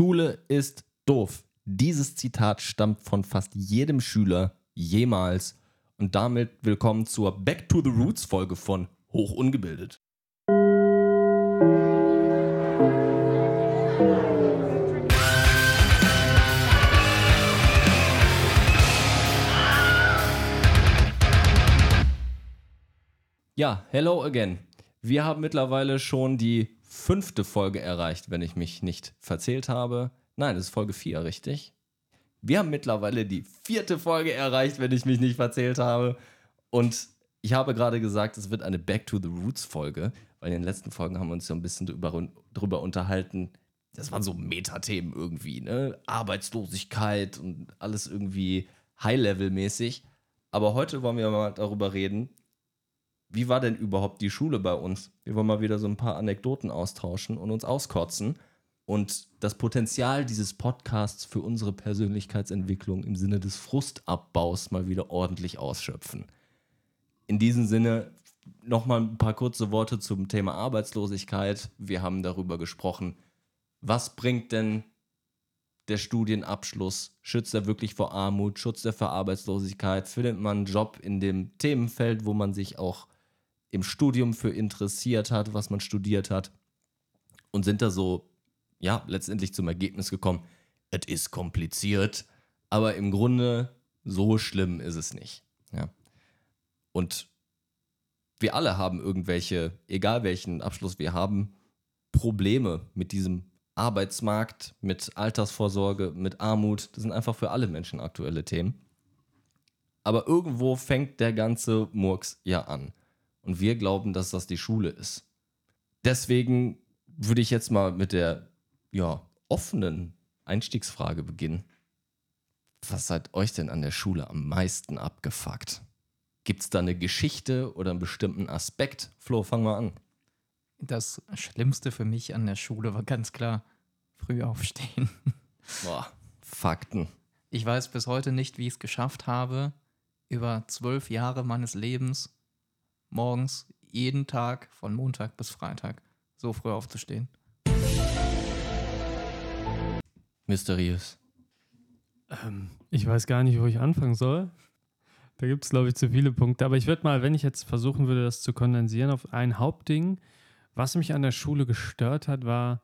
Schule ist doof. Dieses Zitat stammt von fast jedem Schüler jemals. Und damit willkommen zur Back to the Roots Folge von Hoch ungebildet. Ja, hello again. Wir haben mittlerweile schon die fünfte Folge erreicht, wenn ich mich nicht verzählt habe. Nein, das ist Folge 4, richtig? Wir haben mittlerweile die vierte Folge erreicht, wenn ich mich nicht verzählt habe. Und ich habe gerade gesagt, es wird eine Back to the Roots Folge, weil in den letzten Folgen haben wir uns ja ein bisschen drüber, drüber unterhalten. Das waren so Metathemen irgendwie, ne? Arbeitslosigkeit und alles irgendwie High-Level-mäßig. Aber heute wollen wir mal darüber reden, wie war denn überhaupt die Schule bei uns? Wir wollen mal wieder so ein paar Anekdoten austauschen und uns auskotzen und das Potenzial dieses Podcasts für unsere Persönlichkeitsentwicklung im Sinne des Frustabbaus mal wieder ordentlich ausschöpfen. In diesem Sinne nochmal ein paar kurze Worte zum Thema Arbeitslosigkeit. Wir haben darüber gesprochen, was bringt denn der Studienabschluss? Schützt er wirklich vor Armut? Schützt er vor Arbeitslosigkeit? Findet man einen Job in dem Themenfeld, wo man sich auch im Studium für interessiert hat, was man studiert hat und sind da so, ja, letztendlich zum Ergebnis gekommen, es ist kompliziert, aber im Grunde so schlimm ist es nicht. Ja. Und wir alle haben irgendwelche, egal welchen Abschluss wir haben, Probleme mit diesem Arbeitsmarkt, mit Altersvorsorge, mit Armut. Das sind einfach für alle Menschen aktuelle Themen. Aber irgendwo fängt der ganze Murks ja an. Und wir glauben, dass das die Schule ist. Deswegen würde ich jetzt mal mit der ja, offenen Einstiegsfrage beginnen. Was hat euch denn an der Schule am meisten abgefuckt? Gibt es da eine Geschichte oder einen bestimmten Aspekt? Flo, fang mal an. Das Schlimmste für mich an der Schule war ganz klar früh aufstehen. Boah, Fakten. Ich weiß bis heute nicht, wie ich es geschafft habe, über zwölf Jahre meines Lebens morgens jeden Tag von Montag bis Freitag so früh aufzustehen. Mysteriös. Ähm, ich weiß gar nicht, wo ich anfangen soll. Da gibt es, glaube ich, zu viele Punkte. Aber ich würde mal, wenn ich jetzt versuchen würde, das zu kondensieren auf ein Hauptding, was mich an der Schule gestört hat, war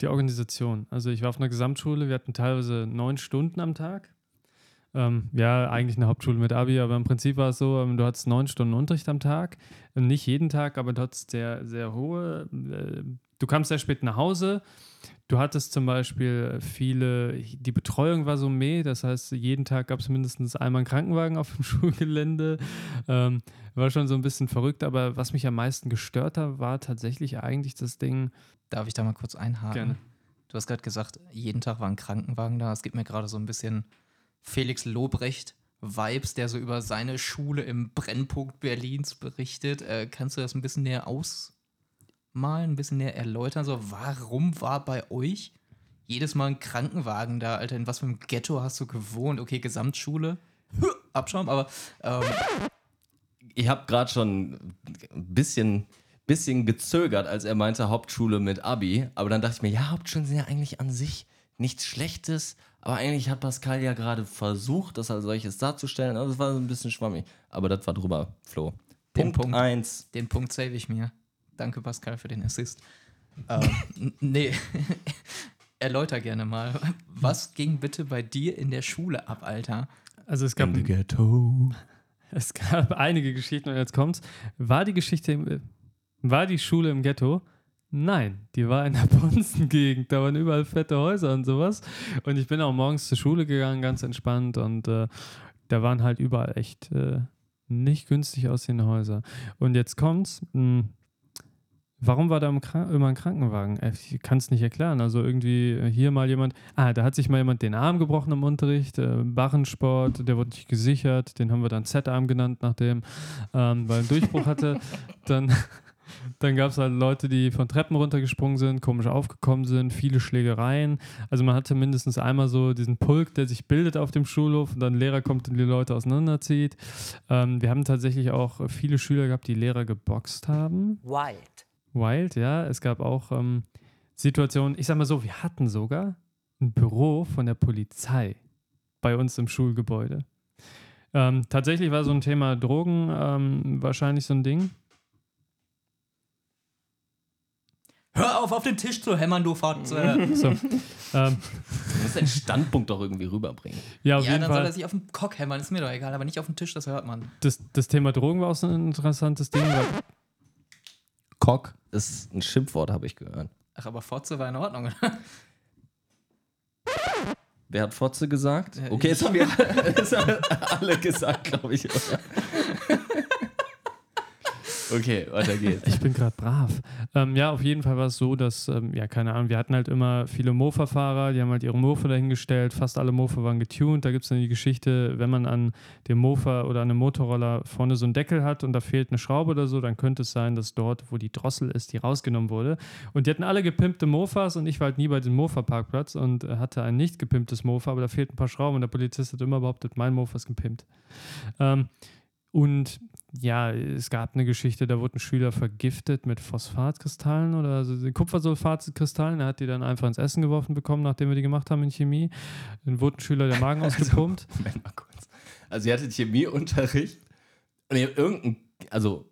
die Organisation. Also ich war auf einer Gesamtschule, wir hatten teilweise neun Stunden am Tag ähm, ja, eigentlich eine Hauptschule mit Abi, aber im Prinzip war es so, ähm, du hattest neun Stunden Unterricht am Tag. Ähm, nicht jeden Tag, aber du hattest sehr, sehr hohe. Äh, du kamst sehr spät nach Hause. Du hattest zum Beispiel viele, die Betreuung war so meh, das heißt, jeden Tag gab es mindestens einmal einen Krankenwagen auf dem Schulgelände. Ähm, war schon so ein bisschen verrückt, aber was mich am meisten gestört hat, war tatsächlich eigentlich das Ding. Darf ich da mal kurz einhaken? Gerne. Du hast gerade gesagt, jeden Tag war ein Krankenwagen da. Es gibt mir gerade so ein bisschen Felix Lobrecht Vibes, der so über seine Schule im Brennpunkt Berlins berichtet. Äh, kannst du das ein bisschen näher ausmalen, ein bisschen näher erläutern? So, warum war bei euch jedes Mal ein Krankenwagen da, Alter? In was für einem Ghetto hast du gewohnt? Okay, Gesamtschule. Abschaum, aber. Ähm ich habe gerade schon ein bisschen, bisschen gezögert, als er meinte Hauptschule mit Abi. Aber dann dachte ich mir, ja, Hauptschulen sind ja eigentlich an sich nichts Schlechtes. Aber eigentlich hat Pascal ja gerade versucht, das als solches darzustellen. Aber das war so ein bisschen schwammig. Aber das war drüber, Flo. Den Punkt 1. Den Punkt save ich mir. Danke, Pascal, für den Assist. ähm, nee. Erläuter gerne mal. Was ging bitte bei dir in der Schule ab, Alter? Also es gab. In the ghetto. Es gab einige Geschichten und jetzt kommt's. War die Geschichte, war die Schule im Ghetto? Nein, die war in der Ponzen-Gegend. Da waren überall fette Häuser und sowas. Und ich bin auch morgens zur Schule gegangen, ganz entspannt. Und äh, da waren halt überall echt äh, nicht günstig aussehende Häuser. Und jetzt kommt's. Mh, hm, warum war da immer ein Krankenwagen? Äh, ich kann es nicht erklären. Also irgendwie hier mal jemand, ah, da hat sich mal jemand den Arm gebrochen im Unterricht, äh, Barrensport, der wurde nicht gesichert, den haben wir dann Z-Arm genannt, nachdem, ähm, weil er einen Durchbruch hatte. Dann dann gab es halt Leute, die von Treppen runtergesprungen sind, komisch aufgekommen sind, viele Schlägereien. Also man hatte mindestens einmal so diesen Pulk, der sich bildet auf dem Schulhof und dann ein Lehrer kommt und die Leute auseinanderzieht. Ähm, wir haben tatsächlich auch viele Schüler gehabt, die Lehrer geboxt haben. Wild. Wild, ja. Es gab auch ähm, Situation, ich sag mal so, wir hatten sogar ein Büro von der Polizei bei uns im Schulgebäude. Ähm, tatsächlich war so ein Thema Drogen ähm, wahrscheinlich so ein Ding. Hör auf, auf den Tisch zu hämmern, du Fotze. So, ähm, Du musst deinen Standpunkt doch irgendwie rüberbringen. ja, auf ja, jeden dann soll er Fall. sich auf den Cock hämmern, ist mir doch egal, aber nicht auf den Tisch, das hört man. Das, das Thema Drogen war auch so ein interessantes Ding. Cock ist ein Schimpfwort, habe ich gehört. Ach, aber Fotze war in Ordnung, oder? Wer hat Fotze gesagt? Äh, Okay, jetzt haben wir haben alle gesagt, glaube ich. Okay, weiter geht's. Ich bin gerade brav. Ähm, ja, auf jeden Fall war es so, dass, ähm, ja, keine Ahnung, wir hatten halt immer viele Mofa-Fahrer, die haben halt ihre Mofa dahingestellt. Fast alle Mofa waren getuned. Da gibt es dann die Geschichte, wenn man an dem Mofa oder an einem Motorroller vorne so einen Deckel hat und da fehlt eine Schraube oder so, dann könnte es sein, dass dort, wo die Drossel ist, die rausgenommen wurde. Und die hatten alle gepimpte Mofas und ich war halt nie bei dem Mofa-Parkplatz und äh, hatte ein nicht gepimptes Mofa, aber da fehlten ein paar Schrauben und der Polizist hat immer behauptet, mein Mofa ist gepimpt. Ähm, und ja, es gab eine Geschichte, da wurde ein Schüler vergiftet mit Phosphatkristallen oder also Kupfersulfatkristallen. Er hat die dann einfach ins Essen geworfen bekommen, nachdem wir die gemacht haben in Chemie. Dann wurde ein Schüler der Magen ausgepumpt. Moment mal kurz. Also, ihr hattet Chemieunterricht und ihr habt irgendein, also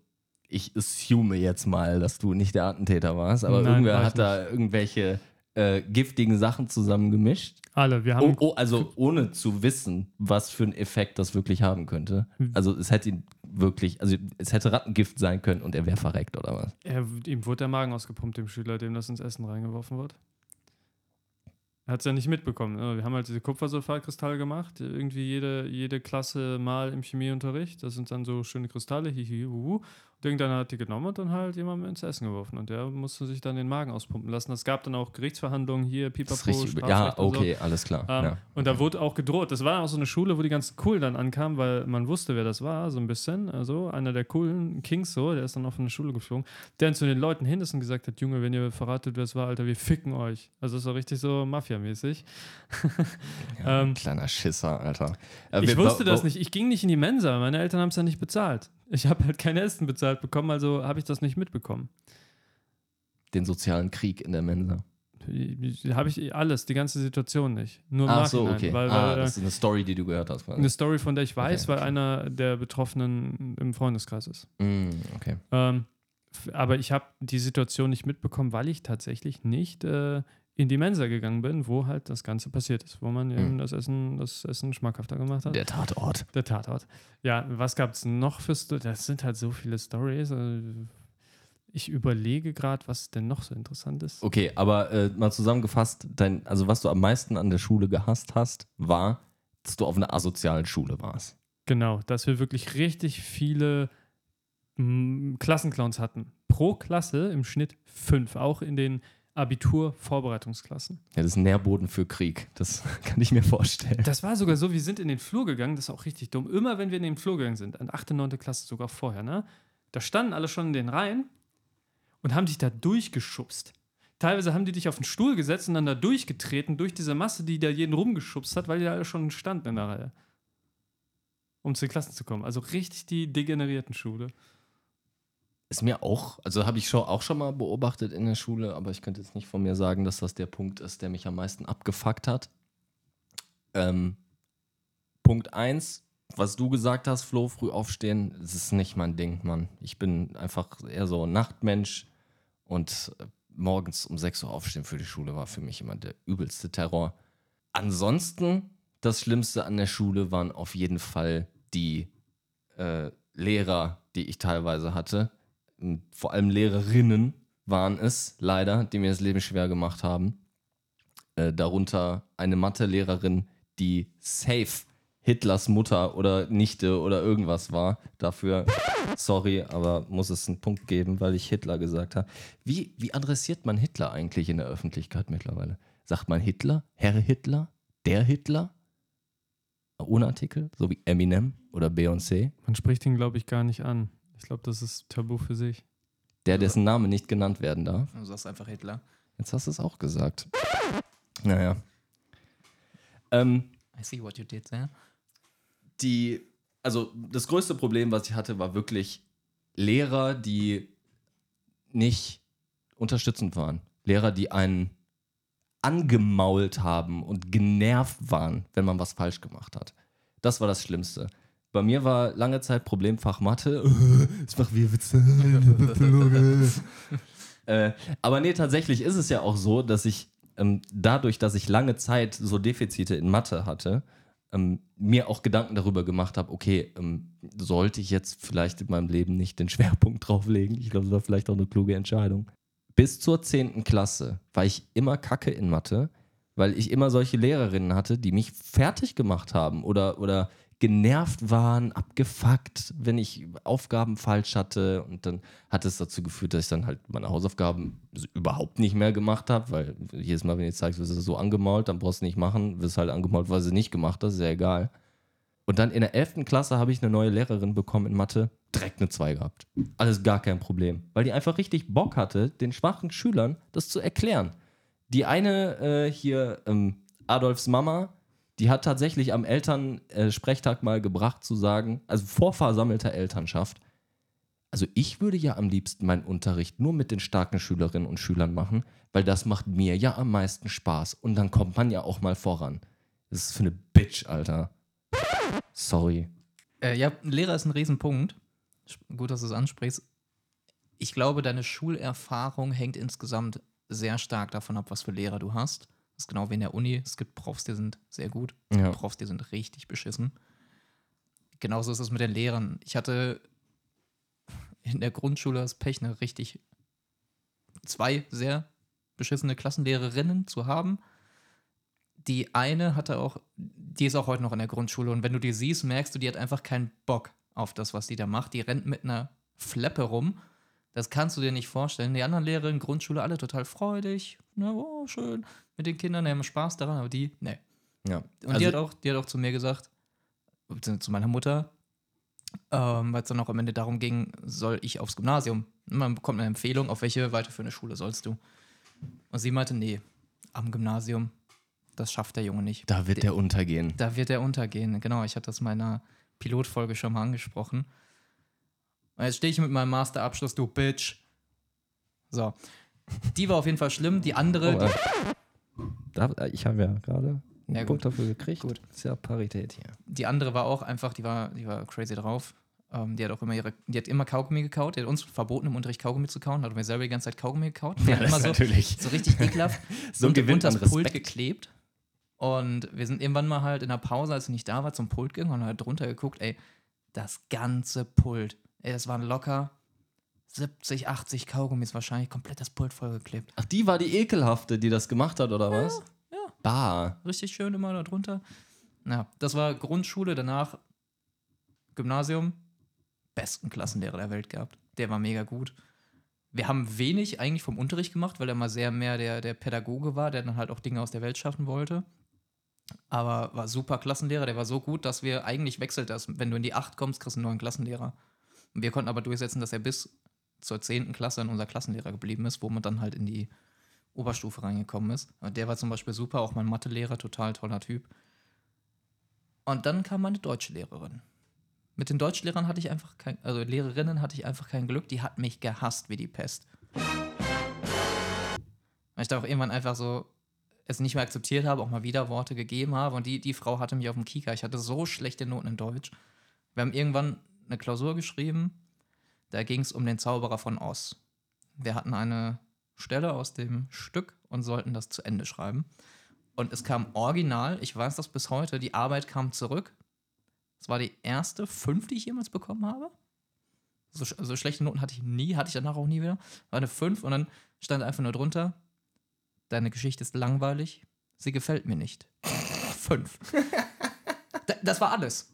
ich assume jetzt mal, dass du nicht der Attentäter warst, aber Nein, irgendwer hat da irgendwelche äh, giftigen Sachen zusammengemischt. Alle, wir Oh, haben oh, also ohne zu wissen, was für einen Effekt das wirklich haben könnte. Hm. Also es hätte ihn wirklich, also es hätte Rattengift sein können und er wäre verreckt oder was? er, ihm wurde der Magen ausgepumpt, dem Schüler, dem das ins Essen reingeworfen wird. Er hat es ja nicht mitbekommen. ne? Wir haben halt diese Kupfersulfatkristalle gemacht, irgendwie jede, jede Klasse mal im Chemieunterricht. Das sind dann so schöne Kristalle, hihi, huhu. Und irgendeiner hat die genommen und dann halt jemandem ins Essen geworfen. Und der musste sich dann den Magen auspumpen lassen. Es gab dann auch Gerichtsverhandlungen hier, Pipapo. Ja, und so. okay, alles klar. Ähm, ja. Und da wurde auch gedroht. Das war auch so eine Schule, wo die ganz cool dann ankamen, weil man wusste, wer das war, so ein bisschen. Also einer der coolen Kings so, der ist dann auf eine Schule geflogen, der dann zu den Leuten hin ist und gesagt hat, Junge, wenn ihr verratet, wer es war, Alter, wir ficken euch. Also das war richtig so Mafia-mäßig. ja ähm, kleiner Schisser, Alter. Äh, Ich wusste das nicht. Ich ging nicht in die Mensa. Meine Eltern haben es ja nicht bezahlt. Ich habe halt kein Essen bezahlt bekommen, also habe ich das nicht mitbekommen. Den sozialen Krieg in der Mensa. Habe ich alles, die ganze Situation nicht. Nur im Ach so, okay. Weil, ah, weil, äh, das ist eine Story, die du gehört hast. quasi. eine Story, von der ich weiß, Okay, weil okay. einer der Betroffenen im Freundeskreis ist. Mm, okay. Ähm, aber ich habe die Situation nicht mitbekommen, weil ich tatsächlich nicht äh, in die Mensa gegangen bin, wo halt das Ganze passiert ist, wo man eben Mhm. das Essen, das Essen schmackhafter gemacht hat. Der Tatort. Der Tatort. Ja, was gab es noch für Stories? Das sind halt so viele Stories. äh, Ich überlege gerade, was denn noch so interessant ist. Okay, aber äh, mal zusammengefasst, dein, also was du am meisten an der Schule gehasst hast, war, dass du auf einer asozialen Schule warst. Genau, dass wir wirklich richtig viele mm, Klassenclowns hatten. Pro Klasse im Schnitt fünf, auch in den Abitur-Vorbereitungsklassen. Ja, das ist ein Nährboden für Krieg. Das kann ich mir vorstellen. Das war sogar so, wir sind in den Flur gegangen, das ist auch richtig dumm. Immer wenn wir in den Flur gegangen sind, an 8., 9. Klasse, sogar vorher, ne? Da standen alle schon in den Reihen und haben dich da durchgeschubst. Teilweise haben die dich auf den Stuhl gesetzt und dann da durchgetreten, durch diese Masse, die da jeden rumgeschubst hat, weil die da alle schon standen in der Reihe. Um zu den Klassen zu kommen. Also richtig die degenerierten Schule. Ist mir auch, also habe ich schon, auch schon mal beobachtet in der Schule, aber ich könnte jetzt nicht von mir sagen, dass das der Punkt ist, der mich am meisten abgefuckt hat. Ähm, Punkt 1, was du gesagt hast, Flo, früh aufstehen, das ist nicht mein Ding, Mann. Ich bin einfach eher so Nachtmensch und äh, morgens um 6 Uhr aufstehen für die Schule war für mich immer der übelste Terror. Ansonsten, das Schlimmste an der Schule waren auf jeden Fall die äh, Lehrer, die ich teilweise hatte. Vor allem Lehrerinnen waren es, leider, die mir das Leben schwer gemacht haben. Äh, darunter eine Mathelehrerin, die safe Hitlers Mutter oder Nichte oder irgendwas war. Dafür, sorry, aber muss es einen Punkt geben, weil ich Hitler gesagt habe. Wie, wie adressiert man Hitler eigentlich in der Öffentlichkeit mittlerweile? Sagt man Hitler? Herr Hitler? Der Hitler? Ohne Artikel? So wie Eminem oder Beyoncé? Man spricht ihn, glaube ich, gar nicht an. Ich glaube, das ist tabu für sich. Der, dessen Name nicht genannt werden darf. Du sagst einfach Hitler. Jetzt hast du es auch gesagt. Naja. Ähm, I see what you did there. die, also das größte Problem, was ich hatte, war wirklich Lehrer, die nicht unterstützend waren. Lehrer, die einen angemault haben und genervt waren, wenn man was falsch gemacht hat. Das war das Schlimmste. Bei mir war lange Zeit Problemfach Mathe. Ich mach wie Witze. äh, aber nee, tatsächlich ist es ja auch so, dass ich ähm, dadurch, dass ich lange Zeit so Defizite in Mathe hatte, ähm, mir auch Gedanken darüber gemacht habe, okay, ähm, sollte ich jetzt vielleicht in meinem Leben nicht den Schwerpunkt drauflegen? Ich glaube, das war vielleicht auch eine kluge Entscheidung. Bis zur 10. Klasse war ich immer kacke in Mathe, weil ich immer solche Lehrerinnen hatte, die mich fertig gemacht haben oder, oder genervt waren, abgefuckt, wenn ich Aufgaben falsch hatte. Und dann hat es dazu geführt, dass ich dann halt meine Hausaufgaben überhaupt nicht mehr gemacht habe, weil jedes Mal, wenn du zeigst, wirst du so angemault, dann brauchst du nicht machen, wirst halt angemault, weil sie nicht gemacht hast, ja egal. Und dann in der 11. Klasse habe ich eine neue Lehrerin bekommen in Mathe, direkt eine 2 gehabt. Alles gar kein Problem, weil die einfach richtig Bock hatte, den schwachen Schülern das zu erklären. Die eine äh, hier, ähm, Adolfs Mama, die hat tatsächlich am Elternsprechtag mal gebracht zu sagen, also vor versammelter Elternschaft, also ich würde ja am liebsten meinen Unterricht nur mit den starken Schülerinnen und Schülern machen, weil das macht mir ja am meisten Spaß und dann kommt man ja auch mal voran. Das ist für eine Bitch, Alter. Sorry. Äh, ja, Lehrer ist ein Riesenpunkt. Gut, dass du es ansprichst. Ich glaube, deine Schulerfahrung hängt insgesamt sehr stark davon ab, was für Lehrer du hast. Das ist genau wie in der Uni. Es gibt Profs, die sind sehr gut. Ja. Profs, die sind richtig beschissen. Genauso ist es mit den Lehrern. Ich hatte in der Grundschule das Pech, eine richtig zwei sehr beschissene Klassenlehrerinnen zu haben. Die eine hatte auch, die ist auch heute noch in der Grundschule und wenn du die siehst, merkst du, die hat einfach keinen Bock auf das, was die da macht. Die rennt mit einer Fleppe rum. Das kannst du dir nicht vorstellen. Die anderen Lehrer in Grundschule alle total freudig. Na, oh, schön. Mit den Kindern, die haben Spaß daran, aber die, nee. Ja. Und die, hat auch, die hat auch zu mir gesagt, zu meiner Mutter, ähm, weil es dann auch am Ende darum ging, soll ich aufs Gymnasium? Man bekommt eine Empfehlung, auf welche weiterführende Schule sollst du? Und sie meinte, nee, am Gymnasium, das schafft der Junge nicht. da wird der untergehen. Da wird er untergehen. Genau, ich hatte das in meiner Pilotfolge schon mal angesprochen. Und jetzt stehe ich mit meinem Masterabschluss, du Bitch. So. Die war auf jeden Fall schlimm. Die andere, Oh, ich habe ja gerade einen Ja, Punkt gut. dafür gekriegt. Gut. Ist ja Parität hier. die andere war auch einfach, die war, die war crazy drauf. Ähm, die hat auch immer ihre, die hat immer Kaugummi gekaut. Die hat uns verboten, im Unterricht Kaugummi zu kauen. Hat mir selber die ganze Zeit Kaugummi gekaut. Die hat immer so, natürlich. so richtig ekelhaft So und gewinnt unter das Pult geklebt. Und wir sind irgendwann mal halt in der Pause, als sie nicht da war, zum Pult gegangen und halt drunter geguckt, ey, das ganze Pult. Ey, das waren locker 70, 80 Kaugummis wahrscheinlich, komplett das Pult vollgeklebt. Ach, die war die ekelhafte, die das gemacht hat, oder was? ja. Bah. Richtig schön immer da drunter. Ja, das war Grundschule, danach Gymnasium. Besten Klassenlehrer der Welt gehabt. Der war mega gut. Wir haben wenig eigentlich vom Unterricht gemacht, weil er mal sehr mehr der, der Pädagoge war, der dann halt auch Dinge aus der Welt schaffen wollte. Aber war super Klassenlehrer, der war so gut, dass wir eigentlich wechselt das. Wenn du in die 8 kommst, kriegst du einen neuen Klassenlehrer. Und wir konnten aber durchsetzen, dass er bis zur 10. Klasse dann unser Klassenlehrer geblieben ist, wo man dann halt in die Oberstufe reingekommen ist. Und der war zum Beispiel super, auch mein Mathelehrer, total toller Typ. Und dann kam meine Deutschlehrerin. Mit den Deutschlehrern hatte ich einfach kein, also Lehrerinnen hatte ich einfach kein Glück, die hat mich gehasst wie die Pest. Weil ich da auch irgendwann einfach so es nicht mehr akzeptiert habe, auch mal wieder Worte gegeben habe und die, die Frau hatte mich auf dem Kieker. Ich hatte so schlechte Noten in Deutsch. Wir haben irgendwann eine Klausur geschrieben, da ging es um den Zauberer von Oz. Wir hatten eine Stelle aus dem Stück und sollten das zu Ende schreiben. Und es kam original, ich weiß das bis heute, die Arbeit kam zurück. Es war die erste fünf, die ich jemals bekommen habe. So, also schlechte Noten hatte ich nie, hatte ich danach auch nie wieder. War eine fünf und dann stand einfach nur drunter, deine Geschichte ist langweilig, sie gefällt mir nicht. fünf. Da- das war alles.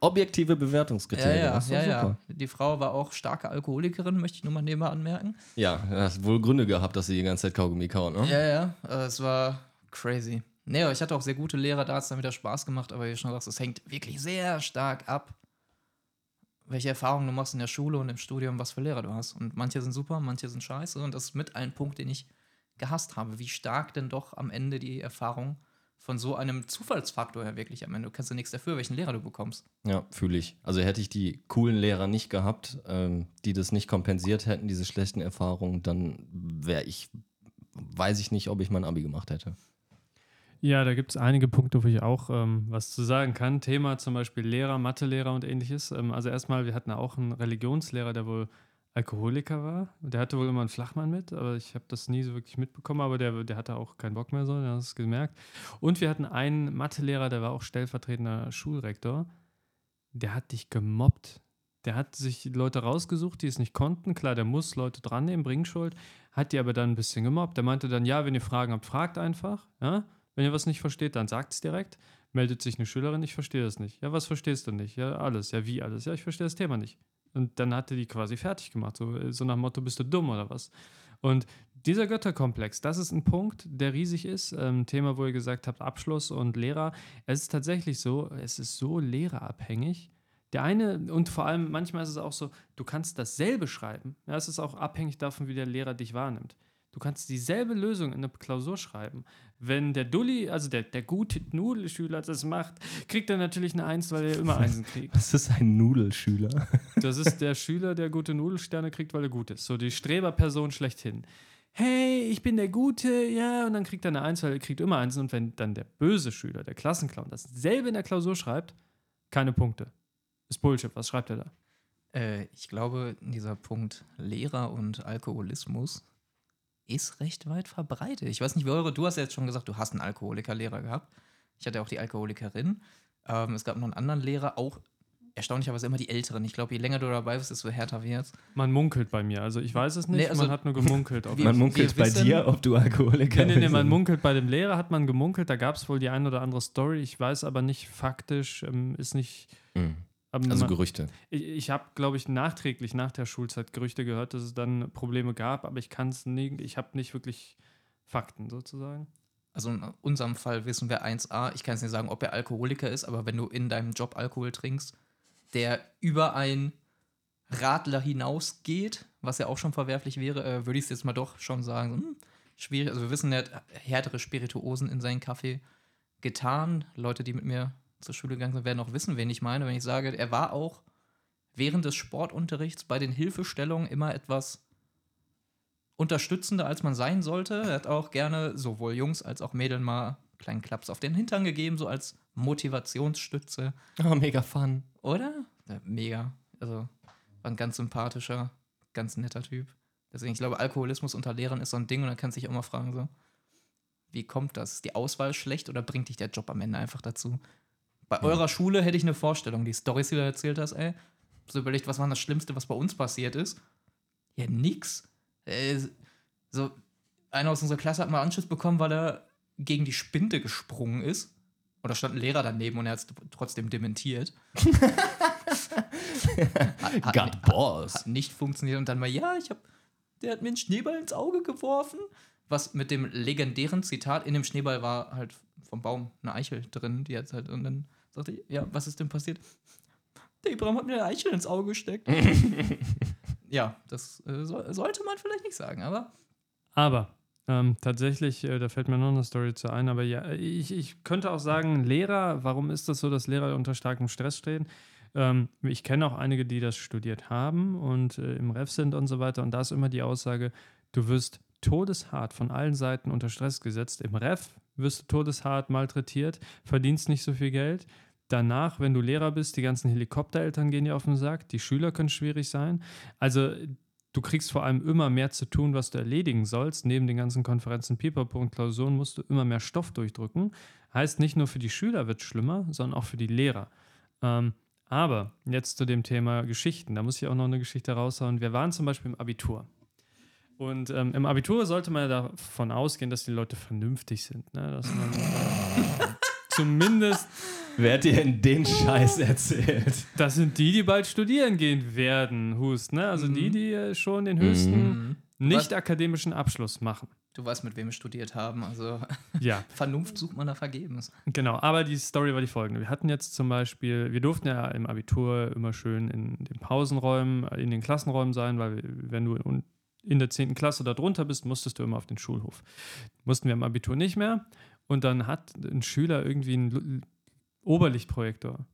Objektive Ja, Bewertungskriterien. ja, ist doch ja, ja. Die Frau war auch starke Alkoholikerin, möchte ich nur mal nebenbei anmerken. Ja, du hast wohl Gründe gehabt, dass sie die ganze Zeit Kaugummi kauen, ne? Ja, ja, äh, es war crazy. Nee, aber ich hatte auch sehr gute Lehrer, da hat es dann wieder Spaß gemacht, aber wie du schon sagst, es hängt wirklich sehr stark ab, welche Erfahrungen du machst in der Schule und im Studium, was für Lehrer du hast. Und manche sind super, manche sind scheiße und das ist mit ein Punkt, den ich gehasst habe, wie stark denn doch am Ende die Erfahrung von so einem Zufallsfaktor her wirklich am Ende. Du kannst ja nichts dafür, welchen Lehrer du bekommst. Ja, fühle ich. Also hätte ich die coolen Lehrer nicht gehabt, ähm, die das nicht kompensiert hätten, diese schlechten Erfahrungen, dann wäre ich weiß ich nicht, ob ich mein Abi gemacht hätte. Ja, da gibt es einige Punkte, wo ich auch ähm, was zu sagen kann. Thema zum Beispiel Lehrer, Mathelehrer und ähnliches. Ähm, also erstmal, wir hatten auch einen Religionslehrer, der wohl Alkoholiker war. Der hatte wohl immer einen Flachmann mit, aber ich habe das nie so wirklich mitbekommen, aber der, der hatte auch keinen Bock mehr so, der hat es gemerkt. Und wir hatten einen Mathelehrer, der war auch stellvertretender Schulrektor. Der hat dich gemobbt. Der hat sich Leute rausgesucht, die es nicht konnten. Klar, der muss Leute dran nehmen, Bringschuld. Hat die aber dann ein bisschen gemobbt. Der meinte dann, ja, wenn ihr Fragen habt, fragt einfach. Ja? Wenn ihr was nicht versteht, dann sagt es direkt. Meldet sich eine Schülerin, ich verstehe das nicht. Ja, was verstehst du nicht? Ja, alles. Ja, wie alles? Ja, ich verstehe das Thema nicht. Und dann hat er die quasi fertig gemacht. So, so nach Motto, bist du dumm oder was? Und dieser Götterkomplex, das ist ein Punkt, der riesig ist. Ähm, Thema, wo ihr gesagt habt, Abschluss und Lehrer. Es ist tatsächlich so, es ist so lehrerabhängig. Der eine, und vor allem manchmal ist es auch so, du kannst dasselbe schreiben. Ja, es ist auch abhängig davon, wie der Lehrer dich wahrnimmt. Du kannst dieselbe Lösung in eine Klausur schreiben. Wenn der Dulli, also der, der gute Nudelschüler das macht, kriegt er natürlich eine Eins, weil er immer Einsen kriegt. Was ist ein Nudelschüler? Das ist der Schüler, der gute Nudelsterne kriegt, weil er gut ist. So die Streberperson schlechthin. Hey, ich bin der Gute, ja, und dann kriegt er eine Eins, weil er kriegt immer Einsen. Und wenn dann der böse Schüler, der Klassenclown, dasselbe in der Klausur schreibt, keine Punkte. Ist Bullshit. Was schreibt er da? Äh, ich glaube, dieser Punkt Lehrer und Alkoholismus ist recht weit verbreitet. Ich weiß nicht, wie eure, du hast ja jetzt schon gesagt, du hast einen Alkoholikerlehrer gehabt. Ich hatte auch die Alkoholikerin. Ähm, es gab noch einen anderen Lehrer, auch erstaunlicherweise immer die Älteren. Ich glaube, je länger du dabei bist, desto härter wird's. Man munkelt bei mir. Also ich weiß es nicht, nee, also man hat nur gemunkelt. Ob man munkelt bei wissen, dir, ob du Alkoholiker bist. Nee, nee, nee, man munkelt bei dem Lehrer, hat man gemunkelt. Da gab es wohl die eine oder andere Story. Ich weiß aber nicht faktisch, ähm, ist nicht... Mhm. Also Gerüchte. Ich, ich habe, glaube ich, nachträglich nach der Schulzeit Gerüchte gehört, dass es dann Probleme gab, aber ich kann es nicht, ich habe nicht wirklich Fakten sozusagen. Also in unserem Fall wissen wir 1a, ich kann es nicht sagen, ob er Alkoholiker ist, aber wenn du in deinem Job Alkohol trinkst, der über ein Radler hinausgeht, was ja auch schon verwerflich wäre, äh, würde ich es jetzt mal doch schon sagen, hm, schwierig. Also wir wissen, er hat härtere Spirituosen in seinen Kaffee getan. Leute, die mit mir zur Schule gegangen sind, werden auch wissen, wen ich meine, wenn ich sage, er war auch während des Sportunterrichts bei den Hilfestellungen immer etwas unterstützender, als man sein sollte. Er hat auch gerne sowohl Jungs als auch Mädels mal kleinen Klaps auf den Hintern gegeben, so als Motivationsstütze. Oh, mega fun. Oder? Ja, mega. Also, war ein ganz sympathischer, ganz netter Typ. Deswegen, ich glaube, Alkoholismus unter Lehrern ist so ein Ding und da kannst du dich auch mal fragen, so, wie kommt das? Ist die Auswahl schlecht oder bringt dich der Job am Ende einfach dazu? Bei ja. eurer Schule hätte ich eine Vorstellung, die Storys, die du erzählt hast, ey. So überlegt, was war das Schlimmste, was bei uns passiert ist? Ja, nix. Äh, so, einer aus unserer Klasse hat mal Anschluss bekommen, weil er gegen die Spinte gesprungen ist. Und da stand ein Lehrer daneben und er hat es trotzdem dementiert. hat, Got balls. Hat nicht funktioniert und dann mal, ja, ich hab, der hat mir einen Schneeball ins Auge geworfen. Was mit dem legendären Zitat, in dem Schneeball war halt vom Baum eine Eichel drin, die jetzt halt, und dann sagte ich, ja, was ist denn passiert? Der Ibrahim hat mir eine Eichel ins Auge gesteckt. ja, das äh, so, sollte man vielleicht nicht sagen, aber. Aber ähm, tatsächlich, äh, da fällt mir noch eine Story zu ein, aber ja, ich, ich könnte auch sagen, Lehrer, warum ist das so, dass Lehrer unter starkem Stress stehen? Ähm, ich kenne auch einige, die das studiert haben und äh, im Ref sind und so weiter. Und da ist immer die Aussage, du wirst todeshart von allen Seiten unter Stress gesetzt. Im Ref wirst du todeshart malträtiert, verdienst nicht so viel Geld. Danach, wenn du Lehrer bist, die ganzen Helikoptereltern gehen dir auf den Sack, die Schüler können schwierig sein. Also du kriegst vor allem immer mehr zu tun, was du erledigen sollst. Neben den ganzen Konferenzen, Pipapo und Klausuren musst du immer mehr Stoff durchdrücken. Heißt, nicht nur für die Schüler wird es schlimmer, sondern auch für die Lehrer. Ähm, aber jetzt zu dem Thema Geschichten. Da muss ich auch noch eine Geschichte raushauen. Wir waren zum Beispiel im Abitur. Und ähm, im Abitur sollte man davon ausgehen, dass die Leute vernünftig sind. Ne? Dass man äh, zumindest. Wer hat dir denn den Scheiß erzählt? Das sind die, die bald studieren gehen werden, Hust. Ne? Also mhm. die, die äh, schon den höchsten mhm. nicht akademischen Abschluss machen. Du weißt, mit wem wir studiert haben. Also ja. Vernunft sucht man da vergebens. Genau, aber die Story war die folgende. Wir hatten jetzt zum Beispiel, wir durften ja im Abitur immer schön in den Pausenräumen, in den Klassenräumen sein, weil wenn du in der 10. Klasse da drunter bist, musstest du immer auf den Schulhof. Mussten wir im Abitur nicht mehr. Und dann hat ein Schüler irgendwie einen Oberlichtprojektor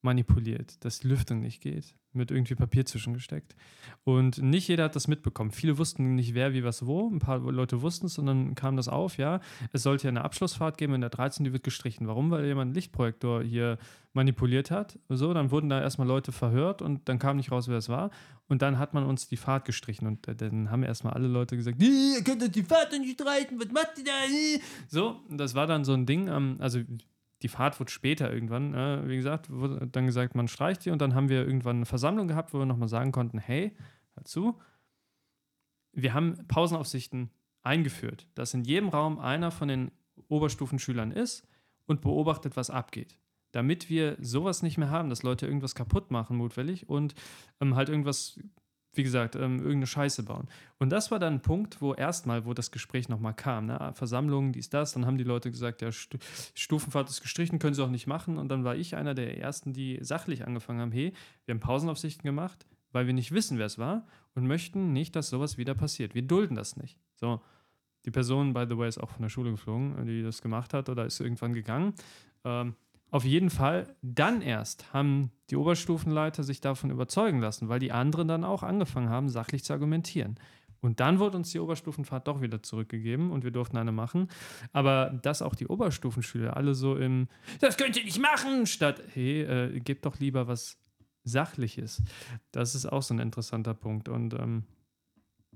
manipuliert, dass die Lüftung nicht geht, mit irgendwie Papier zwischengesteckt. Und nicht jeder hat das mitbekommen. Viele wussten nicht, wer, wie, was, wo. Ein paar Leute wussten es und dann kam das auf, ja. Es sollte ja eine Abschlussfahrt geben in der 13, die wird gestrichen. Warum? Weil jemand einen Lichtprojektor hier manipuliert hat. So, dann wurden da erstmal Leute verhört und dann kam nicht raus, wer es war. Und dann hat man uns die Fahrt gestrichen und dann haben erstmal alle Leute gesagt, ihr könnt die Fahrt nicht streichen, was macht ihr da? So, das war dann so ein Ding, also die Fahrt wurde später irgendwann, äh, wie gesagt, wurde dann gesagt, man streicht die und dann haben wir irgendwann eine Versammlung gehabt, wo wir nochmal sagen konnten, hey, hör zu, wir haben Pausenaufsichten eingeführt, dass in jedem Raum einer von den Oberstufenschülern ist und beobachtet, was abgeht. Damit wir sowas nicht mehr haben, dass Leute irgendwas kaputt machen, mutwillig, und ähm, halt irgendwas wie gesagt, ähm, irgendeine Scheiße bauen. Und das war dann ein Punkt, wo erstmal, wo das Gespräch nochmal kam, ne? Versammlungen, dies, das, dann haben die Leute gesagt, ja, Stu Stufenfahrt ist gestrichen, können sie auch nicht machen. Und dann war ich einer der ersten, die sachlich angefangen haben, hey, wir haben Pausenaufsichten gemacht, weil wir nicht wissen, wer es war und möchten nicht, dass sowas wieder passiert. Wir dulden das nicht. So. Die Person, by the way, ist auch von der Schule geflogen, die das gemacht hat oder ist irgendwann gegangen. Ähm, auf jeden Fall, dann erst haben die Oberstufenleiter sich davon überzeugen lassen, weil die anderen dann auch angefangen haben, sachlich zu argumentieren. Und dann wurde uns die Oberstufenfahrt doch wieder zurückgegeben und wir durften eine machen. Aber dass auch die Oberstufenschüler alle so im Das könnt ihr nicht machen, statt hey, äh, gebt doch lieber was Sachliches. Das ist auch so ein interessanter Punkt. Und ähm,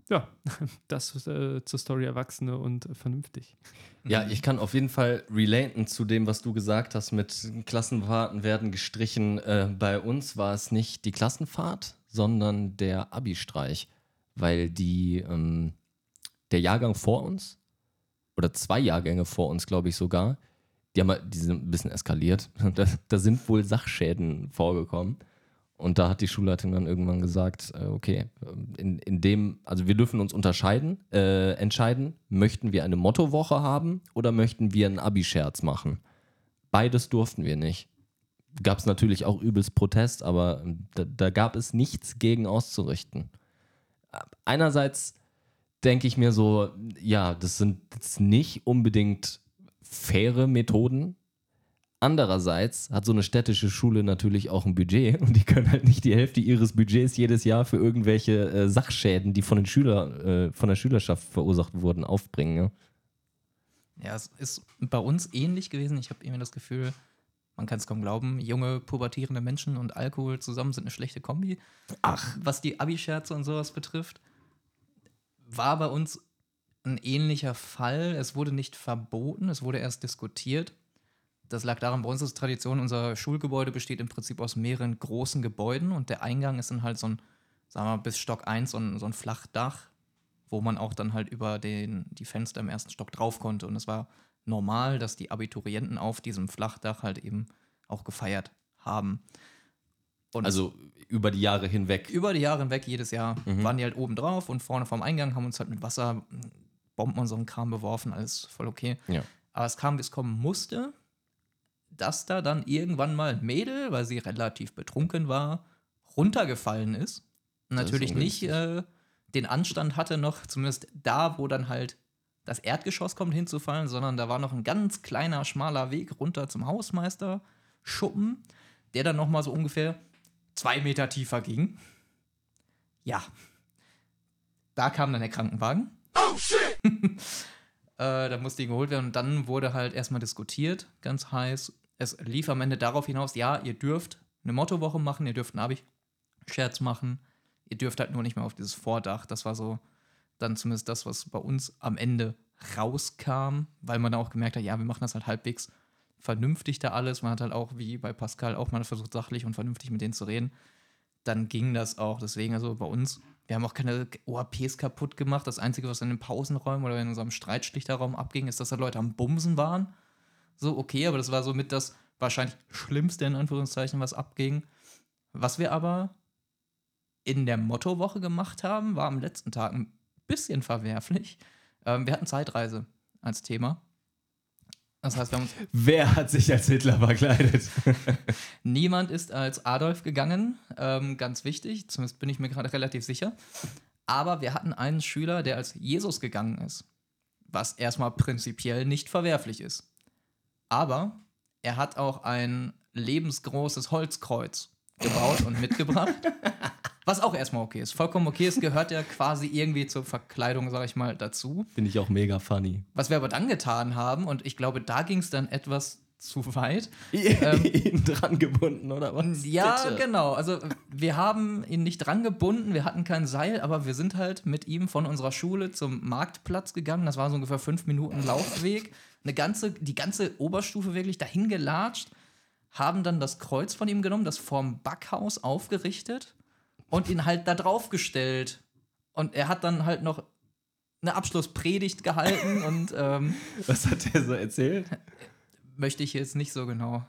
ja, das äh, zur Story Erwachsene und äh, vernünftig. Ja, ich kann auf jeden Fall relaten zu dem, was du gesagt hast, mit Klassenfahrten werden gestrichen. Äh, bei uns war es nicht die Klassenfahrt, sondern der Abi-Streich, weil die, ähm, der Jahrgang vor uns, oder zwei Jahrgänge vor uns, glaube ich sogar, die, haben, die sind ein bisschen eskaliert. Da, da sind wohl Sachschäden vorgekommen. Und da hat die Schulleitung dann irgendwann gesagt, äh, okay, in, in dem, also wir dürfen uns unterscheiden, äh, entscheiden, möchten wir eine Mottowoche haben oder möchten wir einen Abi-Scherz machen? Beides durften wir nicht. Gab es natürlich auch übelst Protest, aber ähm, da, da gab es nichts gegen auszurichten. Einerseits denke ich mir so, ja, das sind jetzt nicht unbedingt faire Methoden, Andererseits hat so eine städtische Schule natürlich auch ein Budget und die können halt nicht die Hälfte ihres Budgets jedes Jahr für irgendwelche äh, Sachschäden, die von den Schüler, äh, von der Schülerschaft verursacht wurden, aufbringen. Ja? ja, es ist bei uns ähnlich gewesen. Ich habe irgendwie das Gefühl, man kann es kaum glauben, junge, pubertierende Menschen und Alkohol zusammen sind eine schlechte Kombi. Ach. Was die Abi-Scherze und sowas betrifft, war bei uns ein ähnlicher Fall. Es wurde nicht verboten, es wurde erst diskutiert das lag daran, bei uns ist Tradition, unser Schulgebäude besteht im Prinzip aus mehreren großen Gebäuden und der Eingang ist dann halt so ein, sagen wir mal, bis Stock 1 so ein, so ein Flachdach, wo man auch dann halt über den, die Fenster im ersten Stock drauf konnte. Und es war normal, dass die Abiturienten auf diesem Flachdach halt eben auch gefeiert haben. Und also über die Jahre hinweg. Über die Jahre hinweg, jedes Jahr mhm. waren die halt oben drauf und vorne vorm Eingang haben uns halt mit Wasser, Bomben und so einen Kram beworfen, alles voll okay. Ja. Aber es kam, wie es kommen musste dass da dann irgendwann mal ein Mädel, weil sie relativ betrunken war, runtergefallen ist. Natürlich ist nicht äh, den Anstand hatte, noch zumindest da, wo dann halt das Erdgeschoss kommt, hinzufallen, sondern da war noch ein ganz kleiner, schmaler Weg runter zum Hausmeister Schuppen, der dann noch mal so ungefähr zwei Meter tiefer ging. Ja. Da kam dann der Krankenwagen. Oh shit! äh, da musste die geholt werden und dann wurde halt erstmal diskutiert, ganz heiß, es lief am Ende darauf hinaus, ja, ihr dürft eine Mottowoche machen, ihr dürft einen Abi-Scherz machen, ihr dürft halt nur nicht mehr auf dieses Vordach. Das war so dann zumindest das, was bei uns am Ende rauskam, weil man da auch gemerkt hat, ja, wir machen das halt halbwegs vernünftig da alles. Man hat halt auch, wie bei Pascal, auch mal versucht, sachlich und vernünftig mit denen zu reden. Dann ging das auch. Deswegen, also bei uns, wir haben auch keine OAPs kaputt gemacht. Das Einzige, was in den Pausenräumen oder in unserem Streitschlichterraum abging, ist, dass da Leute am Bumsen waren so okay, aber das war so mit das wahrscheinlich Schlimmste in Anführungszeichen, was abging. Was wir aber in der Mottowoche gemacht haben, war am letzten Tag ein bisschen verwerflich. Ähm, wir hatten Zeitreise als Thema. Das heißt, wir haben uns Wer hat sich als Hitler verkleidet? Niemand ist als Adolf gegangen, ähm, ganz wichtig, zumindest bin ich mir gerade relativ sicher. Aber wir hatten einen Schüler, der als Jesus gegangen ist, was erstmal prinzipiell nicht verwerflich ist. Aber er hat auch ein lebensgroßes Holzkreuz gebaut und mitgebracht. Was auch erstmal okay ist. Vollkommen okay. Es gehört ja quasi irgendwie zur Verkleidung, sag ich mal, dazu. Finde ich auch mega funny. Was wir aber dann getan haben, und ich glaube, da ging es dann etwas zu weit. Ähm, ihn dran gebunden, oder was? Ja, Bitte. genau. Also wir haben ihn nicht dran gebunden, wir hatten kein Seil, aber wir sind halt mit ihm von unserer Schule zum Marktplatz gegangen. Das war so ungefähr fünf Minuten Laufweg. Eine ganze, die ganze Oberstufe wirklich dahin gelatscht, haben dann das Kreuz von ihm genommen, das vorm Backhaus aufgerichtet und ihn halt da drauf gestellt. Und er hat dann halt noch eine Abschlusspredigt gehalten und ähm, was hat er so erzählt? Möchte ich jetzt nicht so genau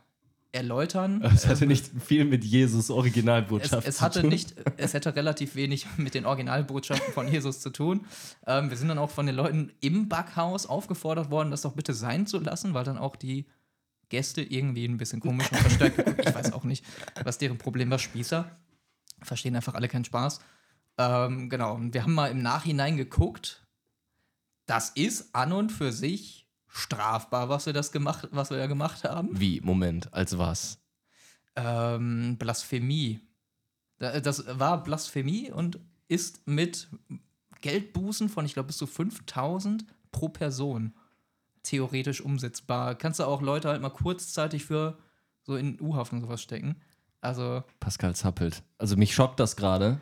erläutern. Es hatte nicht viel mit Jesus Originalbotschaft es, es hatte zu tun. Nicht, es hätte relativ wenig mit den Originalbotschaften von Jesus zu tun. Ähm, wir sind dann auch von den Leuten im Backhaus aufgefordert worden, das doch bitte sein zu lassen, weil dann auch die Gäste irgendwie ein bisschen komisch und verstärkt Ich weiß auch nicht, was deren Problem war. Spießer verstehen einfach alle keinen Spaß. Ähm, genau, und wir haben mal im Nachhinein geguckt. Das ist an und für sich strafbar, was wir das gemacht, was wir da gemacht haben. Wie? Moment, als was? Ähm, Blasphemie. Das war Blasphemie und ist mit Geldbußen von, ich glaube, bis zu 5000 pro Person theoretisch umsetzbar. Kannst du auch Leute halt mal kurzzeitig für so in U-Haft und sowas stecken. Also. Pascal zappelt. Also mich schockt das gerade.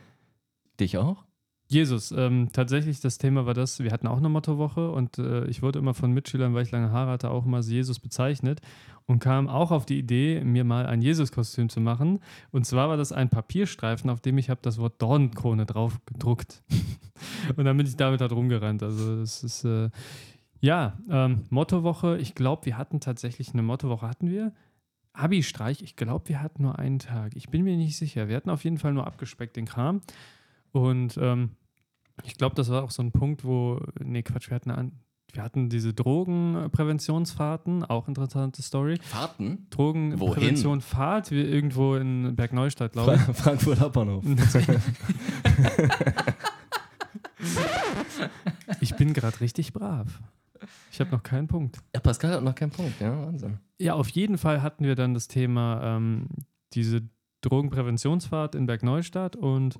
Dich auch? Jesus, ähm, tatsächlich das Thema war das, wir hatten auch eine Mottowoche und äh, ich wurde immer von Mitschülern, weil ich lange Haare hatte, auch immer als Jesus bezeichnet und kam auch auf die Idee, mir mal ein Jesus-Kostüm zu machen. Und zwar war das ein Papierstreifen, auf dem ich habe das Wort Dornenkrone drauf gedruckt. und dann bin ich damit halt rumgerannt. Also das ist, äh, ja, ähm, Mottowoche, ich glaube, wir hatten tatsächlich eine Mottowoche, hatten wir? Abi-Streich, ich glaube, wir hatten nur einen Tag. Ich bin mir nicht sicher. Wir hatten auf jeden Fall nur abgespeckt den Kram. Und ähm, ich glaube, das war auch so ein Punkt, wo, nee, Quatsch, wir hatten, an, wir hatten diese Drogenpräventionsfahrten, auch interessante Story. Fahrten? Drogenprävention Fahrt, wie irgendwo in Bergneustadt, glaube ich. Frankfurt Hauptbahnhof. ich bin gerade richtig brav. Ich habe noch keinen Punkt. Ja, Pascal hat noch keinen Punkt, ja, Wahnsinn. Ja, auf jeden Fall hatten wir dann das Thema ähm, diese Drogenpräventionsfahrt in Bergneustadt und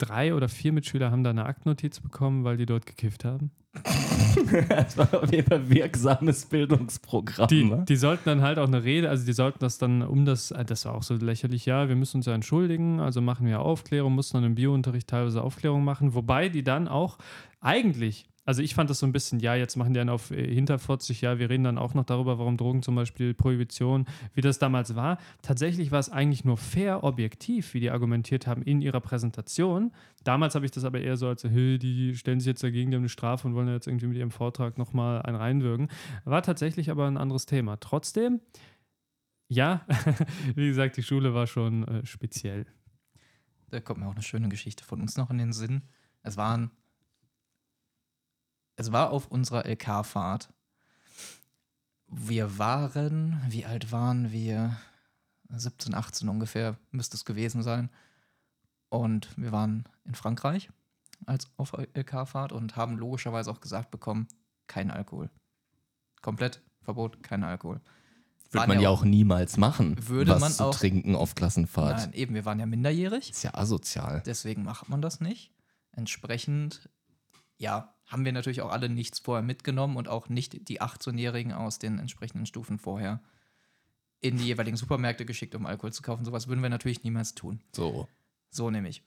drei oder vier Mitschüler haben da eine Aktnotiz bekommen, weil die dort gekifft haben. das war auf jeden Fall ein wirksames Bildungsprogramm. Die, ne? die, sollten dann halt auch eine Rede, also die sollten das dann um das, äh, das war auch so lächerlich, ja, wir müssen uns ja entschuldigen, also machen wir Aufklärung, mussten dann im Biounterricht teilweise Aufklärung machen, wobei die dann auch eigentlich also ich fand das so ein bisschen, ja, jetzt machen die einen auf äh, hinter 40, ja, wir reden dann auch noch darüber, warum Drogen zum Beispiel Prohibition, wie das damals war. Tatsächlich war es eigentlich nur fair, objektiv, wie die argumentiert haben in ihrer Präsentation. Damals habe ich das aber eher so als, hey, die stellen sich jetzt dagegen, die haben eine Strafe und wollen jetzt irgendwie mit ihrem Vortrag nochmal einen reinwirken. War tatsächlich aber ein anderes Thema. Trotzdem, ja, wie gesagt, die Schule war schon äh, speziell. Da kommt mir auch eine schöne Geschichte von uns noch in den Sinn. Es waren es war auf unserer LK-Fahrt. Wir waren, wie alt waren wir? 17, 18 ungefähr müsste es gewesen sein. Und wir waren in Frankreich als auf LK-Fahrt und haben logischerweise auch gesagt bekommen, kein Alkohol. Komplett Verbot, kein Alkohol. Würde man ja auch, niemals machen, würde was man zu auch, trinken auf Klassenfahrt. Nein, eben, wir waren ja minderjährig. Ist ja asozial. Deswegen macht man das nicht. Entsprechend, ja, haben wir natürlich auch alle nichts vorher mitgenommen und auch nicht die 18-Jährigen aus den entsprechenden Stufen vorher in die jeweiligen Supermärkte geschickt, um Alkohol zu kaufen. Sowas würden wir natürlich niemals tun. So. So nämlich.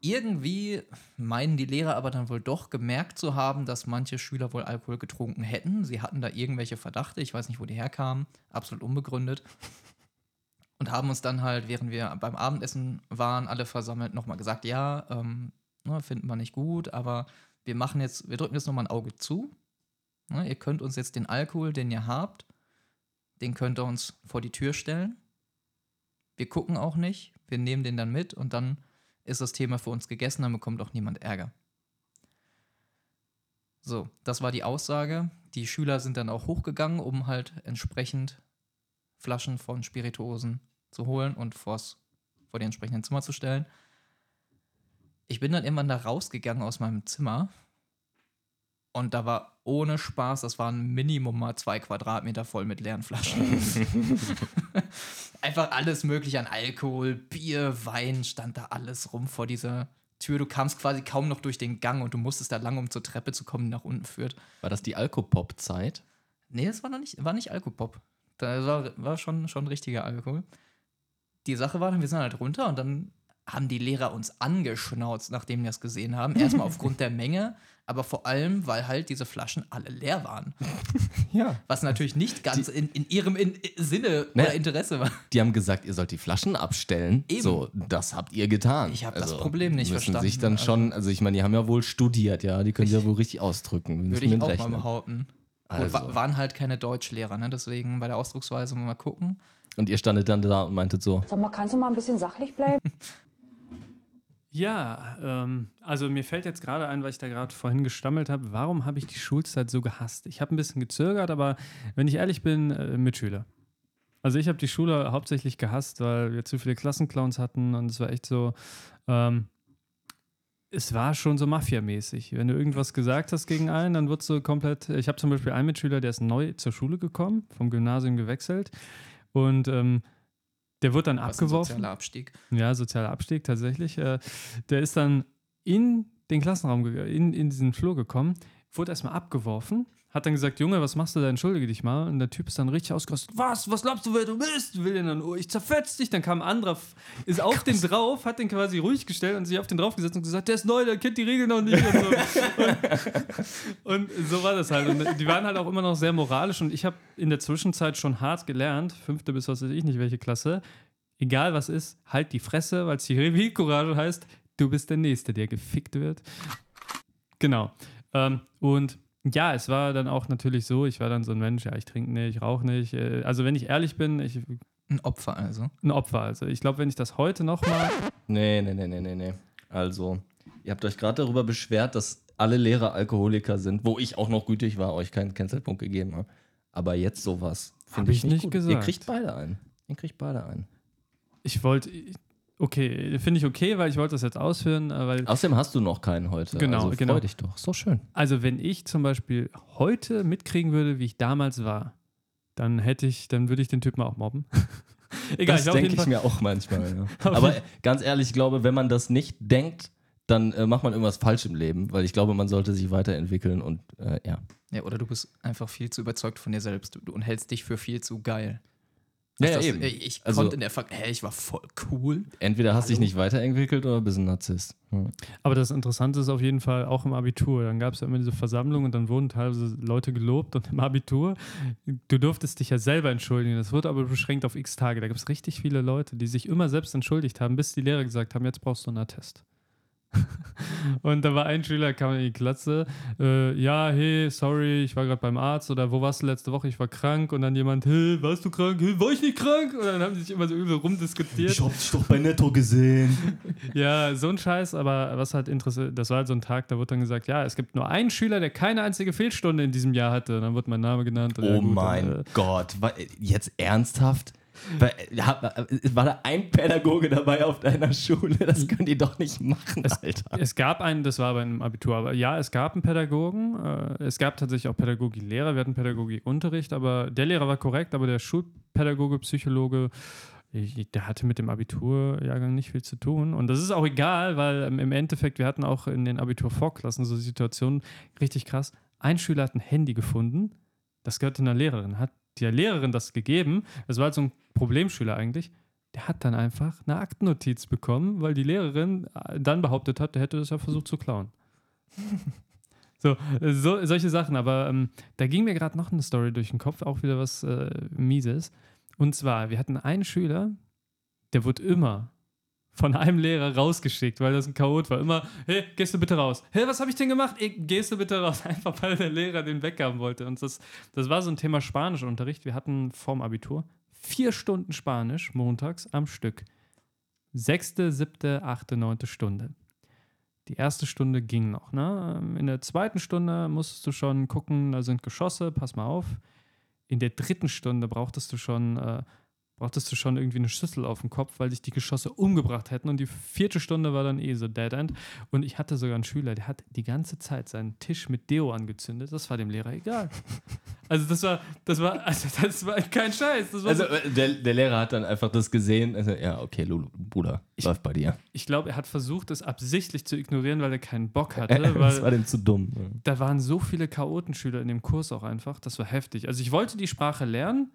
Irgendwie meinen die Lehrer aber dann wohl doch gemerkt zu haben, dass manche Schüler wohl Alkohol getrunken hätten. Sie hatten da irgendwelche Verdachte, ich weiß nicht, wo die herkamen, absolut unbegründet. Und haben uns dann halt, während wir beim Abendessen waren, alle versammelt, nochmal gesagt, ja, ähm, ne, finden wir nicht gut, aber wir machen jetzt, wir drücken jetzt nochmal ein Auge zu. Ne, ihr könnt uns jetzt den Alkohol, den ihr habt, den könnt ihr uns vor die Tür stellen. Wir gucken auch nicht, wir nehmen den dann mit und dann ist das Thema für uns gegessen, dann bekommt auch niemand Ärger. So, das war die Aussage. Die Schüler sind dann auch hochgegangen, um halt entsprechend Flaschen von Spirituosen zu holen und vors, vor die entsprechenden Zimmer zu stellen ich bin dann irgendwann da rausgegangen aus meinem Zimmer und da war ohne Spaß, das waren Minimum mal zwei Quadratmeter voll mit leeren Flaschen. Einfach alles mögliche an Alkohol, Bier, Wein, stand da alles rum vor dieser Tür. Du kamst quasi kaum noch durch den Gang und du musstest da lang, um zur Treppe zu kommen, die nach unten führt. War das die Alkopop-Zeit? Nee, das war noch nicht, war nicht Alkopop. Da war, war schon, schon richtiger Alkohol. Die Sache war dann, wir sind halt runter und dann haben die Lehrer uns angeschnauzt, nachdem wir das gesehen haben. Erstmal aufgrund der Menge, aber vor allem, weil halt diese Flaschen alle leer waren. Ja. Was natürlich nicht ganz in, in ihrem in, Sinne Ne. oder Interesse war. Die haben gesagt, ihr sollt die Flaschen abstellen. Eben. So, das habt ihr getan. Ich hab das Problem nicht müssen verstanden, sich dann also- schon, also ich meine, die haben ja wohl studiert, ja, die können sich ja wohl richtig ausdrücken. Würde ich auch rechnen. mal behaupten. Also. wa- waren halt keine Deutschlehrer, ne? deswegen bei der Ausdrucksweise mal gucken. Und ihr standet dann da und meintet so, Sag mal, kannst du mal ein bisschen sachlich bleiben? Ja, ähm, also mir fällt jetzt gerade ein, weil ich da gerade vorhin gestammelt habe, warum habe ich die Schulzeit so gehasst? Ich habe ein bisschen gezögert, aber wenn ich ehrlich bin, äh, Mitschüler. Also ich habe die Schule hauptsächlich gehasst, weil wir zu viele Klassenclowns hatten und es war echt so, ähm, es war schon so Mafia-mäßig. Wenn du irgendwas gesagt hast gegen einen, dann wurdest du komplett. Ich habe zum Beispiel einen Mitschüler, der ist neu zur Schule gekommen, vom Gymnasium gewechselt und ähm, der wurde dann Was abgeworfen. sozialer Abstieg. Ja, sozialer Abstieg tatsächlich. Äh, der ist dann in den Klassenraum, in, in diesen Flur gekommen, wurde erstmal abgeworfen, hat dann gesagt, Junge, was machst du da, entschuldige dich mal. Und der Typ ist dann richtig ausgerastet, was, was glaubst du, wer du bist? Will den dann, oh, ich zerfetz dich. Dann kam ein anderer, ist auf den drauf, hat den quasi ruhig gestellt und sich auf den draufgesetzt und gesagt, der ist neu, der kennt die Regeln noch nicht. Und so, und, so war das halt. Und die waren halt auch immer noch sehr moralisch und ich habe in der Zwischenzeit schon hart gelernt, fünfte bis was weiß ich nicht welche Klasse, egal was ist, halt die Fresse, weil Zivilcourage heißt, du bist der Nächste, der gefickt wird. Genau. Ähm, und ja, es war dann auch natürlich so, ich war dann so ein Mensch, ja, ich trinke nicht, ich rauche nicht. Äh, also wenn ich ehrlich bin, ich Ein Opfer also. ein Opfer. Also ich glaube, wenn ich das heute nochmal. nee, nee, nee, nee, nee, nee. Also, ihr habt euch gerade darüber beschwert, dass alle Lehrer Alkoholiker sind, wo ich auch noch gütig war, euch keinen Cancelpunkt gegeben habe. Aber jetzt sowas. Finde ich nicht gut. gesagt. Ihr kriegt beide ein. Ihr kriegt beide ein. Ich wollte. Okay, finde ich okay, weil ich wollte das jetzt ausführen, äh, weil. Außerdem hast du noch keinen heute. Genau, also genau. Freu dich doch. So schön. Also, wenn ich zum Beispiel heute mitkriegen würde, wie ich damals war, dann hätte ich, dann würde ich den Typen auch mobben. Egal, das denke ich mir auch manchmal. Ja. Aber ganz ehrlich, ich glaube, wenn man das nicht denkt, dann äh, macht man irgendwas falsch im Leben, weil ich glaube, man sollte sich weiterentwickeln und äh, ja. Ja, oder du bist einfach viel zu überzeugt von dir selbst du, und hältst dich für viel zu geil. Ja, ja, eben. ey, Ich Also- konnte in der Ver hey, ich war voll cool. Entweder hast du dich nicht weiterentwickelt oder bist ein Narzisst. Hm. Aber das Interessante ist auf jeden Fall auch im Abitur. Dann gab es ja immer diese Versammlung und dann wurden teilweise Leute gelobt und im Abitur, du durftest dich ja selber entschuldigen. Das wurde aber beschränkt auf x Tage. Da gibt es richtig viele Leute, die sich immer selbst entschuldigt haben, bis die Lehrer gesagt haben, jetzt brauchst du einen Attest. und da war ein Schüler, kam in die Klasse, äh, ja, hey, sorry, ich war gerade beim Arzt oder wo warst du letzte Woche? Ich war krank und dann jemand, hey, warst du krank? Hey, war ich nicht krank? Und dann haben sie sich immer so übel rumdiskutiert. hab dich doch bei Netto gesehen. Ja, so ein Scheiß, aber was halt interessiert, das war halt so ein Tag, da wurde dann gesagt, ja, es gibt nur einen Schüler, der keine einzige Fehlstunde in diesem Jahr hatte. Und dann wurde mein Name genannt. Und ja, Oh gut, mein und, äh, Gott. Jetzt ernsthaft? War, hat- war da ein Pädagoge dabei auf deiner Schule? Das können die doch nicht machen, Alter. Es gab einen, das war bei einem Abitur, aber ja, es gab einen Pädagogen. Äh, es gab tatsächlich auch Pädagogiklehrer, wir hatten Pädagogikunterricht, aber der Lehrer war korrekt, aber der Schulpädagoge, Psychologe, ich, der hatte mit dem Abiturjahrgang nicht viel zu tun. Und das ist auch egal, weil ähm, im Endeffekt, wir hatten auch in den Abiturvorklassen so Situationen, richtig krass. Ein Schüler hat ein Handy gefunden, das gehörte einer Lehrerin, hat der Lehrerin das gegeben. Das war halt so ein Problemschüler eigentlich. Der hat dann einfach eine Aktennotiz bekommen, weil die Lehrerin äh, dann behauptet hat, der hätte das ja versucht zu klauen. so, äh, so, solche Sachen. Aber ähm, da ging mir gerade noch eine Story durch den Kopf, auch wieder was äh, Mieses. Und zwar, wir hatten einen Schüler, der wurde immer von einem Lehrer rausgeschickt, weil das ein Chaot war. Immer, hey, gehst du bitte raus. Hey, was habe ich denn gemacht? Ey, gehst du bitte raus? Einfach weil der Lehrer den weghaben wollte. Und das, das war so ein Thema Spanischunterricht. Wir hatten vorm Abitur vier Stunden Spanisch montags am Stück. Sechste, siebte, achte, neunte Stunde. Die erste Stunde ging noch. Ne? In der zweiten Stunde musstest du schon gucken, da sind Geschosse, pass mal auf. In der dritten Stunde brauchtest du schon äh, brauchtest du schon irgendwie eine Schüssel auf dem Kopf, weil dich die Geschosse umgebracht hätten. Und die vierte Stunde war dann eh so Dead End. Und ich hatte sogar einen Schüler, der hat die ganze Zeit seinen Tisch mit Deo angezündet. Das war dem Lehrer egal. Also das war, das war, also das war kein Scheiß. War Also so, äh, der, der Lehrer hat dann einfach das gesehen. Also, ja, okay, Lulu, Bruder, läuft bei dir. ich glaube, er hat versucht, das absichtlich zu ignorieren, weil er keinen Bock hatte. das war dem zu dumm. da waren so viele Chaotenschüler in dem Kurs auch einfach. Das war heftig. Also ich wollte die Sprache lernen.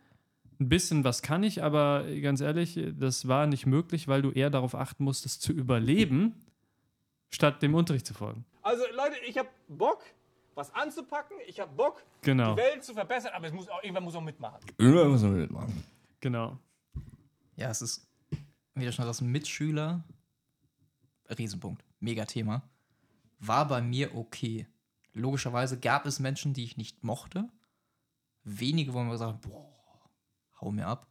Ein bisschen was kann ich, aber ganz ehrlich, das war nicht möglich, weil du eher darauf achten musstest, zu überleben, statt dem Unterricht zu folgen. Also Leute, ich habe Bock, was anzupacken. Ich habe Bock, Genau. die Welt zu verbessern. Aber es muss auch, irgendwann muss auch mitmachen. Irgendwann muss man mitmachen. Genau. Ja, es ist, wie du schon sagst, Mitschüler, Riesenpunkt, Megathema, war bei mir okay. Logischerweise gab es Menschen, die ich nicht mochte. Wenige, wo man gesagt hat, boah, hau mir ab.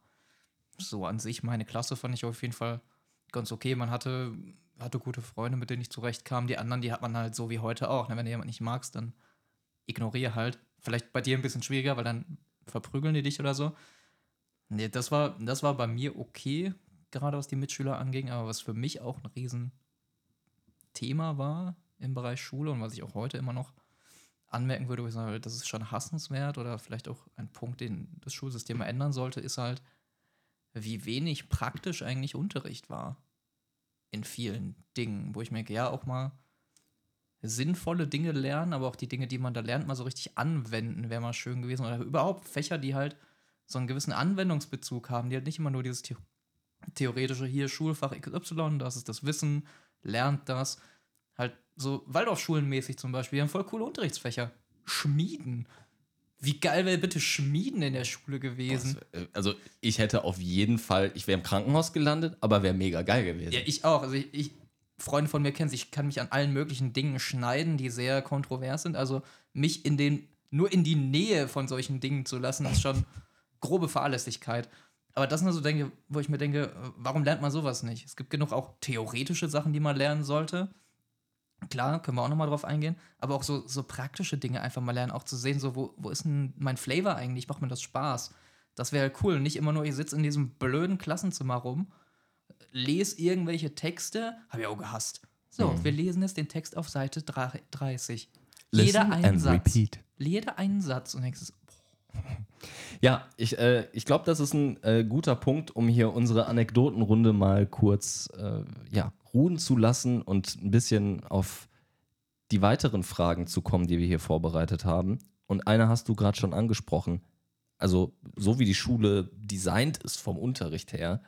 So an sich, meine Klasse fand ich auf jeden Fall ganz okay. Man hatte, hatte gute Freunde, mit denen ich zurechtkam. Die anderen, die hat man halt so wie heute auch. ne? Wenn du jemanden nicht magst, dann ignoriere halt. Vielleicht bei dir ein bisschen schwieriger, weil dann verprügeln die dich oder so. Nee, das war, das war bei mir okay, gerade was die Mitschüler anging, aber was für mich auch ein Riesenthema war im Bereich Schule und was ich auch heute immer noch anmerken würde, wo ich sage, das ist schon hassenswert oder vielleicht auch ein Punkt, den das Schulsystem mal ändern sollte, ist halt, wie wenig praktisch eigentlich Unterricht war. In vielen Dingen, wo ich merke, ja, auch mal sinnvolle Dinge lernen, aber auch die Dinge, die man da lernt, mal so richtig anwenden, wäre mal schön gewesen. Oder überhaupt Fächer, die halt so einen gewissen Anwendungsbezug haben, die halt nicht immer nur dieses The theoretische hier Schulfach XY, das ist das Wissen, lernt das. Halt so Waldorfschulenmäßig zum Beispiel, die haben voll coole Unterrichtsfächer. Schmieden. Wie geil wäre bitte Schmieden in der Schule gewesen? Äh, Also ich hätte auf jeden Fall, ich wäre im Krankenhaus gelandet, aber wäre mega geil gewesen. Ja, ich auch. Also ich, ich Freunde von mir kennen ich kann mich an allen möglichen Dingen schneiden, die sehr kontrovers sind. Also mich in den, nur in die Nähe von solchen Dingen zu lassen, ist schon grobe Fahrlässigkeit. Aber das sind so Dinge, wo ich mir denke, äh, warum lernt man sowas nicht? Es gibt genug auch theoretische Sachen, die man lernen sollte. Klar, können wir auch nochmal drauf eingehen, aber auch so, so praktische Dinge einfach mal lernen, auch zu sehen, so, wo, wo ist denn mein Flavor eigentlich? Macht mir das Spaß? Das wäre halt cool. Nicht immer nur, ich sitze in diesem blöden Klassenzimmer rum, lese irgendwelche Texte, habe ich auch gehasst. So, wir lesen jetzt den Text auf Seite 30. Jeder Listen einen and Satz. repeat. Jeder einen Satz und denkst, so, Ja, ich, äh, ich glaube, das ist ein äh, guter Punkt, um hier unsere Anekdotenrunde mal kurz äh, ja, ruhen zu lassen und ein bisschen auf die weiteren Fragen zu kommen, die wir hier vorbereitet haben. Und eine hast du gerade schon angesprochen. Also, so wie die Schule designt ist vom Unterricht her,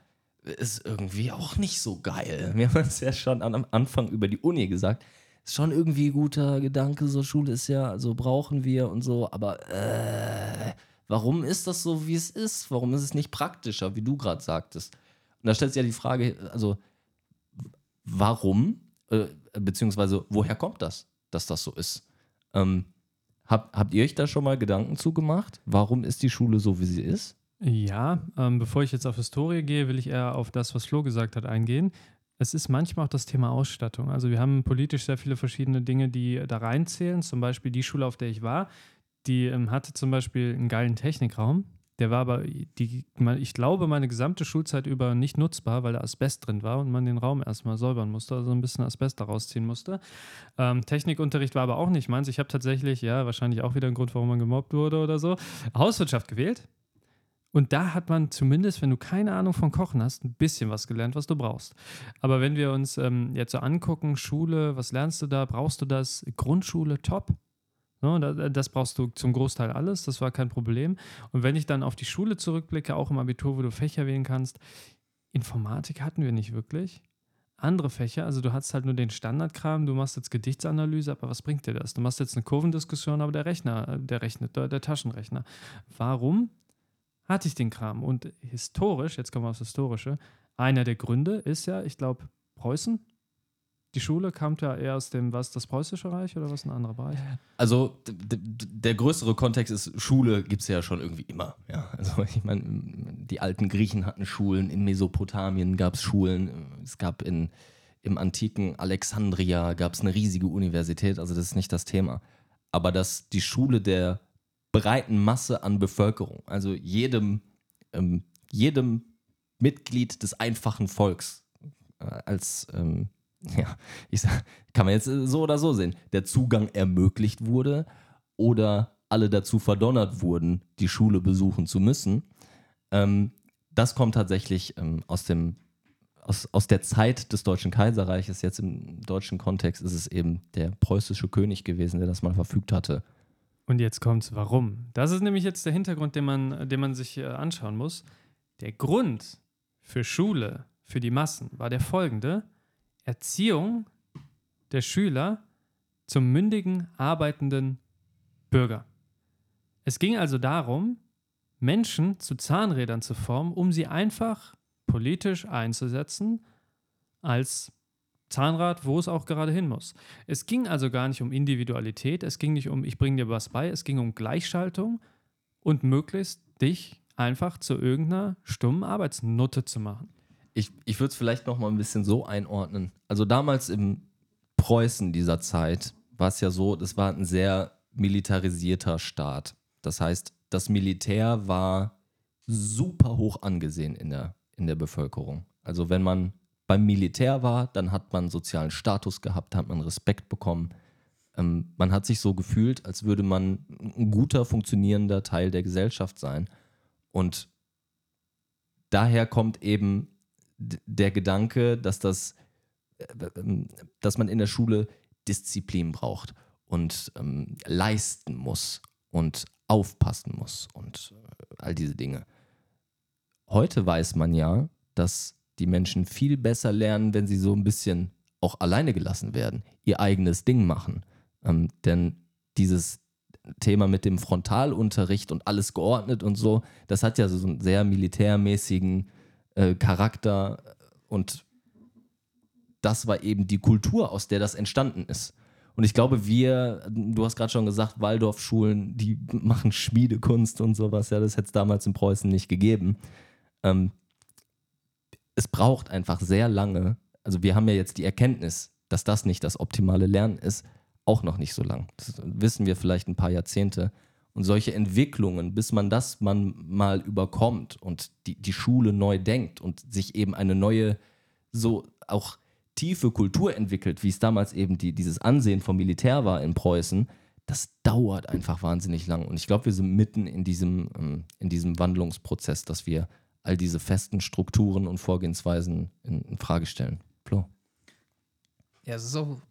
ist irgendwie auch nicht so geil. Wir haben es ja schon am Anfang über die Uni gesagt. Ist schon irgendwie guter Gedanke, so Schule ist ja, so brauchen wir und so, aber äh, warum ist das so, wie es ist? Warum ist es nicht praktischer, wie du gerade sagtest? Und da stellt sich ja die Frage, also warum, äh, beziehungsweise woher kommt das, dass das so ist? Ähm, hab, habt ihr euch da schon mal Gedanken zugemacht? Warum ist die Schule so, wie sie ist? Ja, ähm, bevor ich jetzt auf Historie gehe, will ich eher auf das, was Flo gesagt hat, eingehen. Es ist manchmal auch das Thema Ausstattung. Also wir haben politisch sehr viele verschiedene Dinge, die da reinzählen. Zum Beispiel die Schule, auf der ich war, die ähm, hatte zum Beispiel einen geilen Technikraum. Der war aber, die, ich glaube, meine gesamte Schulzeit über nicht nutzbar, weil da Asbest drin war und man den Raum erstmal säubern musste, also ein bisschen Asbest daraus ziehen musste. Ähm, Technikunterricht war aber auch nicht meins. Ich habe tatsächlich, ja, wahrscheinlich auch wieder ein Grund, warum man gemobbt wurde oder so, Hauswirtschaft gewählt. Und da hat man zumindest, wenn du keine Ahnung von Kochen hast, ein bisschen was gelernt, was du brauchst. Aber wenn wir uns ähm, jetzt so angucken, Schule, was lernst du da? Brauchst du das? Grundschule, top. No, da- das brauchst du zum Großteil alles, das war kein Problem. Und wenn ich dann auf die Schule zurückblicke, auch im Abitur, wo du Fächer wählen kannst, Informatik hatten wir nicht wirklich. Andere Fächer, also du hast halt nur den Standardkram, du machst jetzt Gedichtsanalyse, aber was bringt dir das? Du machst jetzt eine Kurvendiskussion, aber der Rechner, äh, der rechnet, der, der Taschenrechner. Warum? hatte ich den Kram. Und historisch, jetzt kommen wir aufs Historische, einer der Gründe ist ja, ich glaube, Preußen. Die Schule kam ja eher aus dem, was, das Preußische Reich oder was ein anderer Bereich? Also der größere Kontext ist, Schule gibt es ja schon irgendwie immer. Ja, also ich meine, die alten Griechen hatten Schulen, in Mesopotamien gab es Schulen, es gab in, im antiken Alexandria gab es eine riesige Universität, also das ist nicht das Thema. Aber dass die Schule der breiten Masse an Bevölkerung, also jedem, ähm, jedem Mitglied des einfachen Volks. Äh, als, ähm, ja, ich sag, kann man jetzt äh, so oder so sehen, der Zugang ermöglicht wurde oder alle dazu verdonnert wurden, die Schule besuchen zu müssen. Ähm, das kommt tatsächlich ähm, aus dem aus, aus der Zeit des Deutschen Kaiserreiches, jetzt im deutschen Kontext, ist es eben der preußische König gewesen, der das mal verfügt hatte. Und jetzt kommt's, warum? Das ist nämlich jetzt der Hintergrund, den man, den man sich äh, anschauen muss. Der Grund für Schule, für die Massen, war der folgende: Erziehung der Schüler zum mündigen, arbeitenden Bürger. Es ging also darum, Menschen zu Zahnrädern zu formen, um sie einfach politisch einzusetzen als Zahnrad, wo es auch gerade hin muss. Es ging also gar nicht um Individualität, es ging nicht um, ich bringe dir was bei, es ging um Gleichschaltung und möglichst dich einfach zu irgendeiner stummen Arbeitsnutte zu machen. Ich, ich würde es vielleicht noch mal ein bisschen so einordnen. Also damals im Preußen dieser Zeit war es ja so, das war ein sehr militarisierter Staat. Das heißt, das Militär war super hoch angesehen in der, in der Bevölkerung. Also wenn man beim Militär war, dann hat man sozialen Status gehabt, hat man Respekt bekommen. Ähm, man hat sich so gefühlt, als würde man ein guter, funktionierender Teil der Gesellschaft sein. Und daher kommt eben der Gedanke, dass das, äh, ähm, dass man in der Schule Disziplin braucht und ähm, leisten muss und aufpassen muss und äh, all diese Dinge. Heute weiß man ja, dass die Menschen viel besser lernen, wenn sie so ein bisschen auch alleine gelassen werden, ihr eigenes Ding machen. Ähm, denn dieses Thema mit dem Frontalunterricht und alles geordnet und so, das hat ja so einen sehr militärmäßigen äh, Charakter und das war eben die Kultur, aus der das entstanden ist. Und ich glaube, wir, du hast gerade schon gesagt, Waldorfschulen, die machen Schmiedekunst und sowas, ja, das hätte es damals in Preußen nicht gegeben. Ähm, es braucht einfach sehr lange, also wir haben ja jetzt die Erkenntnis, dass das nicht das optimale Lernen ist, auch noch nicht so lang. Das wissen wir vielleicht ein paar Jahrzehnte. Und solche Entwicklungen, bis man das man mal überkommt und die, die Schule neu denkt und sich eben eine neue, so auch tiefe Kultur entwickelt, wie es damals eben die, dieses Ansehen vom Militär war in Preußen, das dauert einfach wahnsinnig lang. Und ich glaube, wir sind mitten in diesem, ähm, in diesem Wandlungsprozess, dass wir all diese festen Strukturen und Vorgehensweisen in, in Frage stellen. Flo. Ja, auch,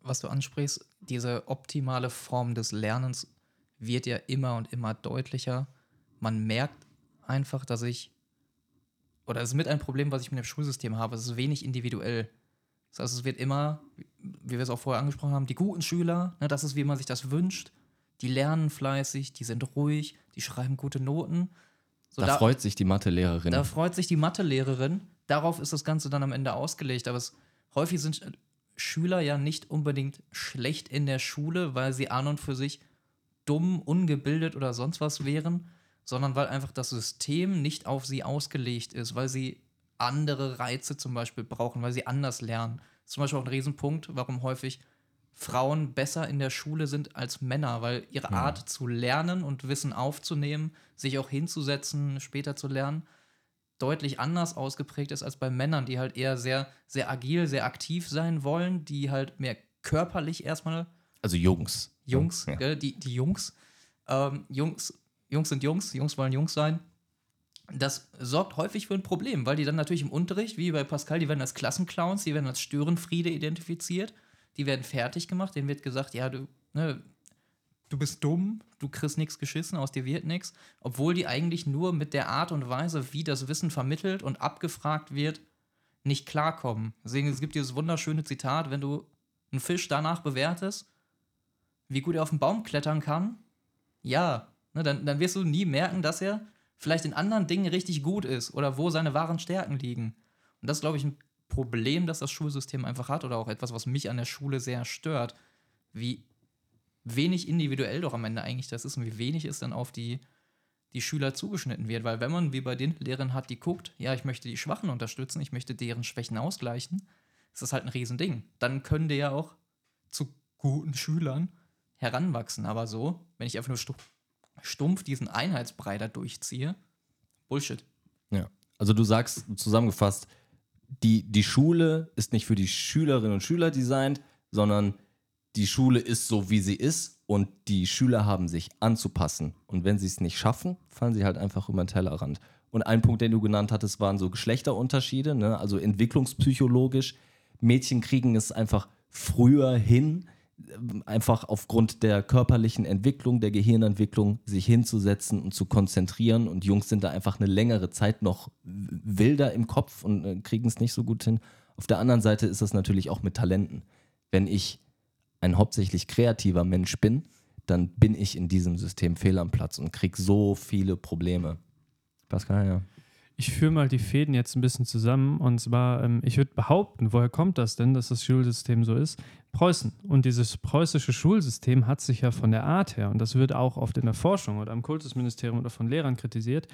was du ansprichst, diese optimale Form des Lernens wird ja immer und immer deutlicher. Man merkt einfach, dass ich, oder es ist mit ein Problem, was ich mit dem Schulsystem habe, es ist wenig individuell. Das heißt, es wird immer, wie wir es auch vorher angesprochen haben, die guten Schüler, ne, das ist, wie man sich das wünscht, die lernen fleißig, die sind ruhig, die schreiben gute Noten. So, da, da, freut sich die Mathelehrerin. Da freut sich die Mathelehrerin. Darauf ist das Ganze dann am Ende ausgelegt. Aber es, häufig sind Schüler ja nicht unbedingt schlecht in der Schule, weil sie an und für sich dumm, ungebildet oder sonst was wären, sondern weil einfach das System nicht auf sie ausgelegt ist, weil sie andere Reize zum Beispiel brauchen, weil sie anders lernen. Das ist zum Beispiel auch ein Riesenpunkt, warum häufig Frauen besser in der Schule sind als Männer, weil ihre mhm. Art zu lernen und Wissen aufzunehmen, sich auch hinzusetzen, später zu lernen, deutlich anders ausgeprägt ist als bei Männern, die halt eher sehr, sehr agil, sehr aktiv sein wollen, die halt mehr körperlich erstmal. Also Jungs. Jungs, ja. gell, die, die Jungs. Ähm, Jungs. Jungs sind Jungs, Jungs wollen Jungs sein. Das sorgt häufig für ein Problem, weil die dann natürlich im Unterricht, wie bei Pascal, die werden als Klassenclowns, die werden als Störenfriede identifiziert die werden fertig gemacht, denen wird gesagt, ja, du, ne, du bist dumm, du kriegst nichts geschissen, aus dir wird nichts, obwohl die eigentlich nur mit der Art und Weise, wie das Wissen vermittelt und abgefragt wird, nicht klarkommen. Deswegen, es gibt dieses wunderschöne Zitat, wenn du einen Fisch danach bewertest, wie gut er auf den Baum klettern kann, ja, ne, dann, dann wirst du nie merken, dass er vielleicht in anderen Dingen richtig gut ist oder wo seine wahren Stärken liegen. Und das ist, glaube ich, ein Problem, das das Schulsystem einfach hat oder auch etwas, was mich an der Schule sehr stört, wie wenig individuell doch am Ende eigentlich das ist und wie wenig es dann auf die, die Schüler zugeschnitten wird. Weil wenn man wie bei den Lehrern hat, die guckt, ja, ich möchte die Schwachen unterstützen, ich möchte deren Schwächen ausgleichen, ist das halt ein Riesending. Dann können die ja auch zu guten Schülern heranwachsen. Aber so, wenn ich einfach nur stumpf diesen Einheitsbrei da durchziehe, Bullshit. Ja. Also du sagst zusammengefasst, die, die Schule ist nicht für die Schülerinnen und Schüler designt, sondern die Schule ist so, wie sie ist und die Schüler haben sich anzupassen. Und wenn sie es nicht schaffen, fallen sie halt einfach über den Tellerrand. Und ein Punkt, den du genannt hattest, waren so Geschlechterunterschiede, ne? also entwicklungspsychologisch. Mädchen kriegen es einfach früher hin, einfach aufgrund der körperlichen Entwicklung, der Gehirnentwicklung, sich hinzusetzen und zu konzentrieren. Und Jungs sind da einfach eine längere Zeit noch wilder im Kopf und äh, kriegen es nicht so gut hin. Auf der anderen Seite ist das natürlich auch mit Talenten. Wenn ich ein hauptsächlich kreativer Mensch bin, dann bin ich in diesem System fehl am Platz und kriege so viele Probleme. Pascal, ja. Ich führe mal die Fäden jetzt ein bisschen zusammen und zwar, ähm, ich würde behaupten, woher kommt das denn, dass das Schulsystem so ist? Preußen. Und dieses preußische Schulsystem hat sich ja von der Art her, und das wird auch oft in der Forschung oder im Kultusministerium oder von Lehrern kritisiert,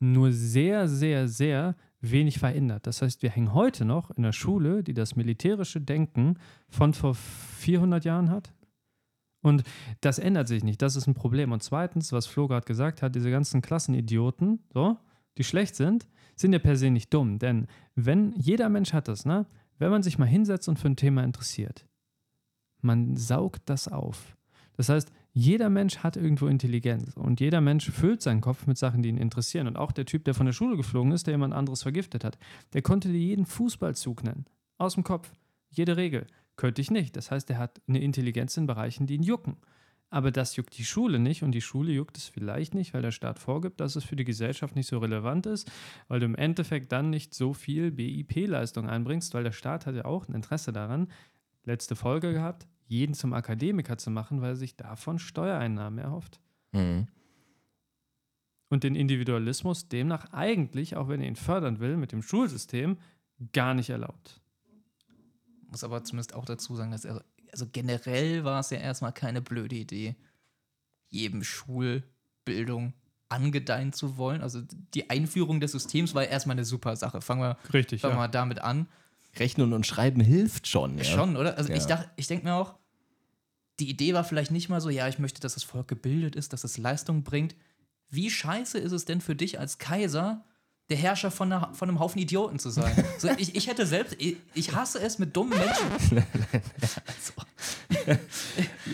nur sehr, sehr, sehr wenig verändert. Das heißt, wir hängen heute noch in der Schule, die das militärische Denken von vor 400 Jahren hat. Und das ändert sich nicht. Das ist ein Problem. Und zweitens, was Flo gerade gesagt hat, diese ganzen Klassenidioten, so, die schlecht sind, sind ja per se nicht dumm. Denn wenn jeder Mensch hat das, ne? Wenn man sich mal hinsetzt und für ein Thema interessiert, man saugt das auf. Das heißt, jeder Mensch hat irgendwo Intelligenz und jeder Mensch füllt seinen Kopf mit Sachen, die ihn interessieren. Und auch der Typ, der von der Schule geflogen ist, der jemand anderes vergiftet hat, der konnte dir jeden Fußballzug nennen. Aus dem Kopf. Jede Regel. Könnte ich nicht. Das heißt, er hat eine Intelligenz in Bereichen, die ihn jucken. Aber das juckt die Schule nicht und die Schule juckt es vielleicht nicht, weil der Staat vorgibt, dass es für die Gesellschaft nicht so relevant ist, weil du im Endeffekt dann nicht so viel BIP-Leistung einbringst, weil der Staat hat ja auch ein Interesse daran, letzte Folge gehabt, jeden zum Akademiker zu machen, weil er sich davon Steuereinnahmen erhofft. Mhm. Und den Individualismus demnach eigentlich, auch wenn er ihn fördern will, mit dem Schulsystem gar nicht erlaubt. Muss aber zumindest auch dazu sagen, dass er, also generell war es ja erstmal keine blöde Idee, jedem Schulbildung angedeihen zu wollen. Also die Einführung des Systems war erstmal eine super Sache. Fangen wir, Richtig, fangen wir ja. mal damit an. Rechnen und Schreiben hilft schon. Ja? Schon, oder? Also Ja. ich dachte, ich denke mir auch, die Idee war vielleicht nicht mal so, ja, ich möchte, dass das Volk gebildet ist, dass es Leistung bringt. Wie scheiße ist es denn für dich als Kaiser, der Herrscher von, einer, von einem Haufen Idioten zu sein? So, ich, ich hätte selbst, ich, ich hasse es mit dummen Menschen.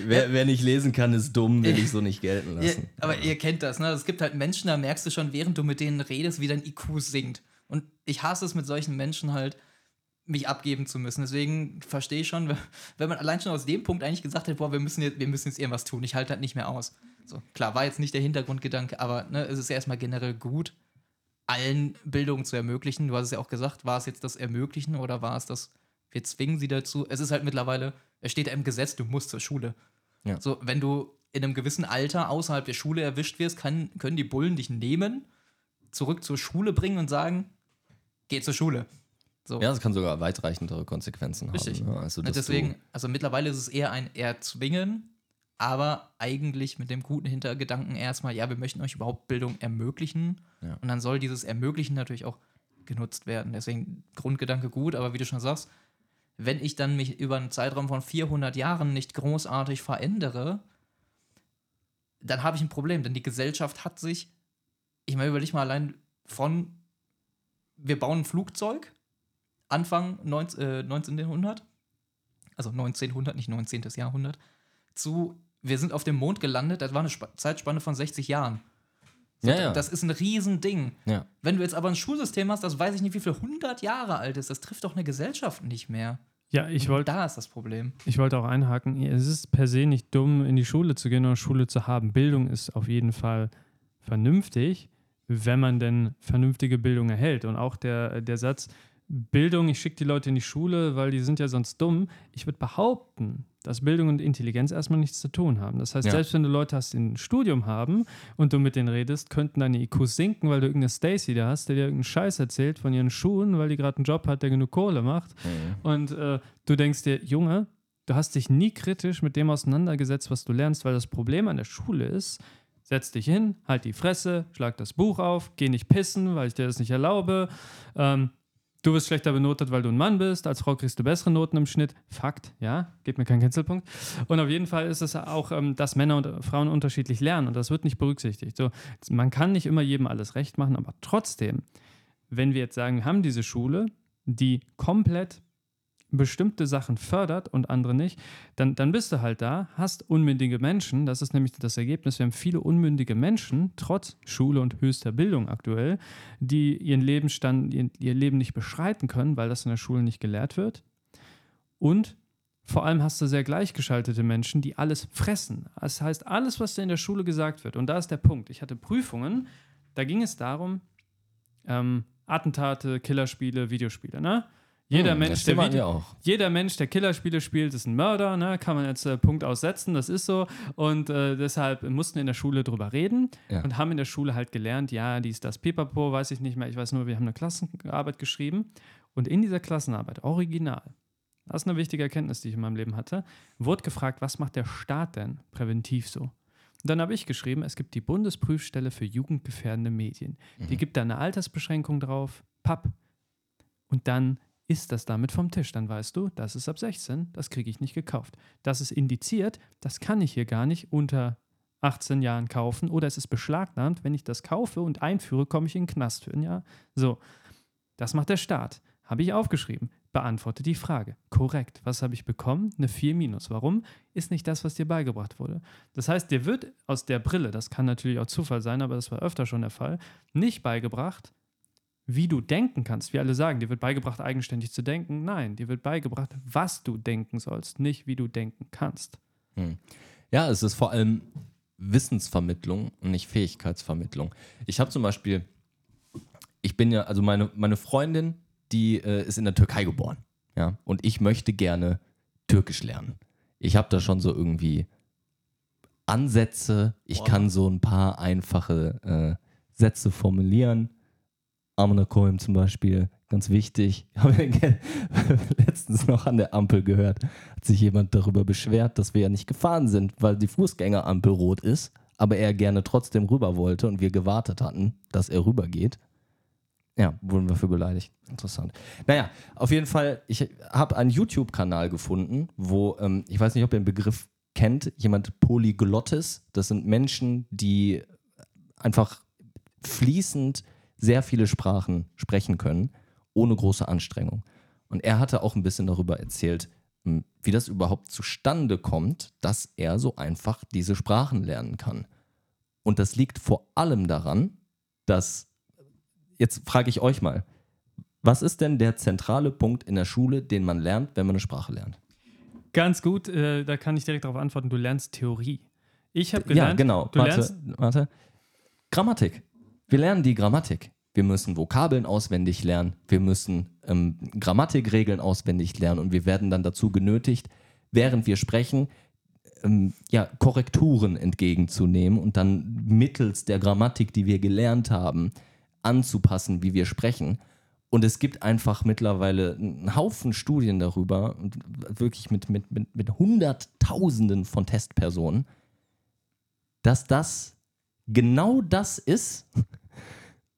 Wer, wer nicht lesen kann, ist dumm, will ich so nicht gelten lassen. aber ihr kennt das, ne? Es gibt halt Menschen, da merkst du schon, während du mit denen redest, wie dein IQ sinkt. Und ich hasse es mit solchen Menschen halt, mich abgeben zu müssen. Deswegen verstehe ich schon, wenn man allein schon aus dem Punkt eigentlich gesagt hat, boah, wir müssen jetzt, wir müssen jetzt irgendwas tun. Ich halte halt nicht mehr aus. So, klar, war jetzt nicht der Hintergrundgedanke, aber ne, es ist ja erstmal generell gut, allen Bildung zu ermöglichen. Du hast es ja auch gesagt, war es jetzt das Ermöglichen oder war es das, wir zwingen sie dazu? Es ist halt mittlerweile, es steht ja im Gesetz, du musst zur Schule. Ja. So, wenn du in einem gewissen Alter außerhalb der Schule erwischt wirst, kann, können die Bullen dich nehmen, zurück zur Schule bringen und sagen, geh zur Schule. So. Ja, das kann sogar weitreichendere Konsequenzen Richtig. haben. Ne? Also, Deswegen, also mittlerweile ist es eher ein Erzwingen, aber eigentlich mit dem guten Hintergedanken erstmal, ja, wir möchten euch überhaupt Bildung ermöglichen. Ja. Und dann soll dieses Ermöglichen natürlich auch genutzt werden. Deswegen Grundgedanke gut, aber wie du schon sagst, wenn ich dann mich über einen Zeitraum von 400 Jahren nicht großartig verändere, dann habe ich ein Problem, denn die Gesellschaft hat sich, ich meine, überleg mal allein von, wir bauen ein Flugzeug, Anfang 19, äh, 1900, also 1900, nicht 19. Jahrhundert, zu, wir sind auf dem Mond gelandet, das war eine Sp Zeitspanne von 60 Jahren. So, Ja, ja. Das ist ein Riesending. Ja. Wenn du jetzt aber ein Schulsystem hast, das weiß ich nicht, wie viel 100 Jahre alt ist, das trifft doch eine Gesellschaft nicht mehr. Ja, ich wollte Da ist das Problem. ich wollte auch einhaken. Es ist per se nicht dumm, in die Schule zu gehen oder Schule zu haben. Bildung ist auf jeden Fall vernünftig, wenn man denn vernünftige Bildung erhält. Und auch der, der Satz, Bildung, ich schicke die Leute in die Schule, weil die sind ja sonst dumm. Ich würde behaupten, dass Bildung und Intelligenz erstmal nichts zu tun haben. Das heißt, Ja. selbst wenn du Leute hast, die ein Studium haben und du mit denen redest, könnten deine IQs sinken, weil du irgendeine Stacy da hast, der dir irgendeinen Scheiß erzählt von ihren Schuhen, weil die gerade einen Job hat, der genug Kohle macht. Und äh, du denkst dir, Junge, du hast dich nie kritisch mit dem auseinandergesetzt, was du lernst, weil das Problem an der Schule ist, setz dich hin, halt die Fresse, schlag das Buch auf, geh nicht pissen, weil ich dir das nicht erlaube. Ähm, du wirst schlechter benotet, weil du ein Mann bist. Als Frau kriegst du bessere Noten im Schnitt. Fakt, ja, gibt mir keinen Cancelpunkt. Und auf jeden Fall ist es auch, ähm, dass Männer und Frauen unterschiedlich lernen und das wird nicht berücksichtigt. So, man kann nicht immer jedem alles recht machen, aber trotzdem wenn wir jetzt sagen, wir haben diese Schule, die komplett bestimmte Sachen fördert und andere nicht, dann, dann bist du halt da, hast unmündige Menschen, das ist nämlich das Ergebnis, wir haben viele unmündige Menschen, trotz Schule und höchster Bildung aktuell, die ihren Lebensstand, ihr, ihr Leben nicht beschreiten können, weil das in der Schule nicht gelehrt wird. Und vor allem hast du sehr gleichgeschaltete Menschen, die alles fressen. Das heißt, alles, was dir in der Schule gesagt wird, und da ist der Punkt. Ich hatte Prüfungen, da ging es darum, ähm, Attentate, Killerspiele, Videospiele, ne? Jeder, Hm, Mensch, der Video, jeder Mensch, der Killerspiele spielt, ist ein Mörder, ne? kann man jetzt äh, Punkt aussetzen, das ist so. Und äh, deshalb mussten wir in der Schule drüber reden Ja. und haben in der Schule halt gelernt, ja, dies, das, Pipapo, weiß ich nicht mehr. Ich weiß nur, wir haben eine Klassenarbeit geschrieben. Und in dieser Klassenarbeit, original, das ist eine wichtige Erkenntnis, die ich in meinem Leben hatte, wurde gefragt, was macht der Staat denn präventiv so? Und dann habe ich geschrieben, es gibt die Bundesprüfstelle für jugendgefährdende Medien. Die gibt da eine Altersbeschränkung drauf, papp. Und dann ist das damit vom Tisch. Dann weißt du, das ist ab 16, das kriege ich nicht gekauft. Das ist indiziert, das kann ich hier gar nicht unter 18 Jahren kaufen oder es ist beschlagnahmt. Wenn ich das kaufe und einführe, komme ich in den Knast für ein Jahr. So, das macht der Staat. Habe ich aufgeschrieben. Beantworte die Frage. Korrekt. Was habe ich bekommen? Eine 4 minus. Warum? Ist nicht das, was dir beigebracht wurde. Das heißt, dir wird aus der Brille, das kann natürlich auch Zufall sein, aber das war öfter schon der Fall, nicht beigebracht, wie du denken kannst. Wie alle sagen, dir wird beigebracht, eigenständig zu denken. Nein, dir wird beigebracht, was du denken sollst, nicht wie du denken kannst. Ja, es ist vor allem Wissensvermittlung und nicht Fähigkeitsvermittlung. Ich habe zum Beispiel, ich bin ja, also meine, meine Freundin, die äh, ist in der Türkei geboren. Ja, und ich möchte gerne Türkisch lernen. Ich habe da schon so irgendwie Ansätze. Ich kann so ein paar einfache äh, Sätze formulieren. Amına koyayım zum Beispiel, ganz wichtig. Habe ich letztens noch an der Ampel gehört, hat sich jemand darüber beschwert, dass wir ja nicht gefahren sind, weil die Fußgängerampel rot ist, aber er gerne trotzdem rüber wollte und wir gewartet hatten, dass er rübergeht. Ja, wurden wir für beleidigt. Interessant. Naja, auf jeden Fall, ich habe einen YouTube-Kanal gefunden, wo, ähm, ich weiß nicht, ob ihr den Begriff kennt, jemand Polyglottis. Das sind Menschen, die einfach fließend sehr viele Sprachen sprechen können, ohne große Anstrengung. Und er hatte auch ein bisschen darüber erzählt, m, wie das überhaupt zustande kommt, dass er so einfach diese Sprachen lernen kann. Und das liegt vor allem daran, dass, jetzt frage ich euch mal, was ist denn der zentrale Punkt in der Schule, den man lernt, wenn man eine Sprache lernt? Ganz gut, äh, da kann ich direkt darauf antworten, du lernst Theorie. Ich habe Ja, gelernt, genau. du Warte, warte. Grammatik. Wir lernen die Grammatik. Wir müssen Vokabeln auswendig lernen. Wir müssen ähm, Grammatikregeln auswendig lernen und wir werden dann dazu genötigt, während wir sprechen, ähm, ja, Korrekturen entgegenzunehmen und dann mittels der Grammatik, die wir gelernt haben, anzupassen, wie wir sprechen. Und es gibt einfach mittlerweile einen Haufen Studien darüber, wirklich mit, mit, mit, mit Hunderttausenden von Testpersonen, dass das genau das ist,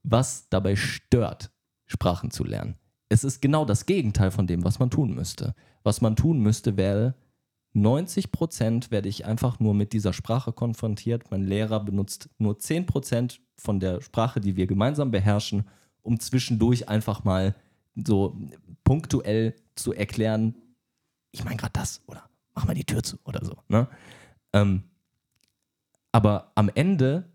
was dabei stört, Sprachen zu lernen. Es ist genau das Gegenteil von dem, was man tun müsste. Was man tun müsste, wäre, 90 Prozent werde ich einfach nur mit dieser Sprache konfrontiert. Mein Lehrer benutzt nur 10 Prozent von der Sprache, die wir gemeinsam beherrschen, um zwischendurch einfach mal so punktuell zu erklären, ich meine gerade das oder mach mal die Tür zu oder so. Ne? Ähm, aber am Ende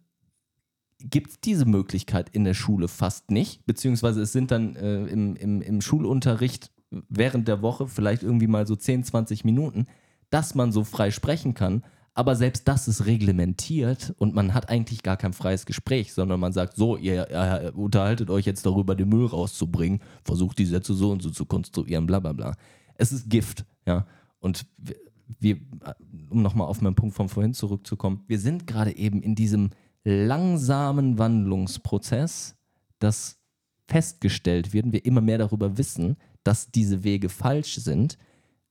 gibt es diese Möglichkeit in der Schule fast nicht, beziehungsweise es sind dann äh, im, im, im Schulunterricht während der Woche vielleicht irgendwie mal so 10, 20 Minuten, dass man so frei sprechen kann. Aber selbst das ist reglementiert und man hat eigentlich gar kein freies Gespräch, sondern man sagt, so, ihr äh, unterhaltet euch jetzt darüber, den Müll rauszubringen, versucht die Sätze so und so zu konstruieren, bla bla bla. Es ist Gift, ja. Und wir, wir um nochmal auf meinen Punkt von vorhin zurückzukommen, wir sind gerade eben in diesem langsamen Wandlungsprozess, dass festgestellt wird, wir immer mehr darüber wissen, dass diese Wege falsch sind,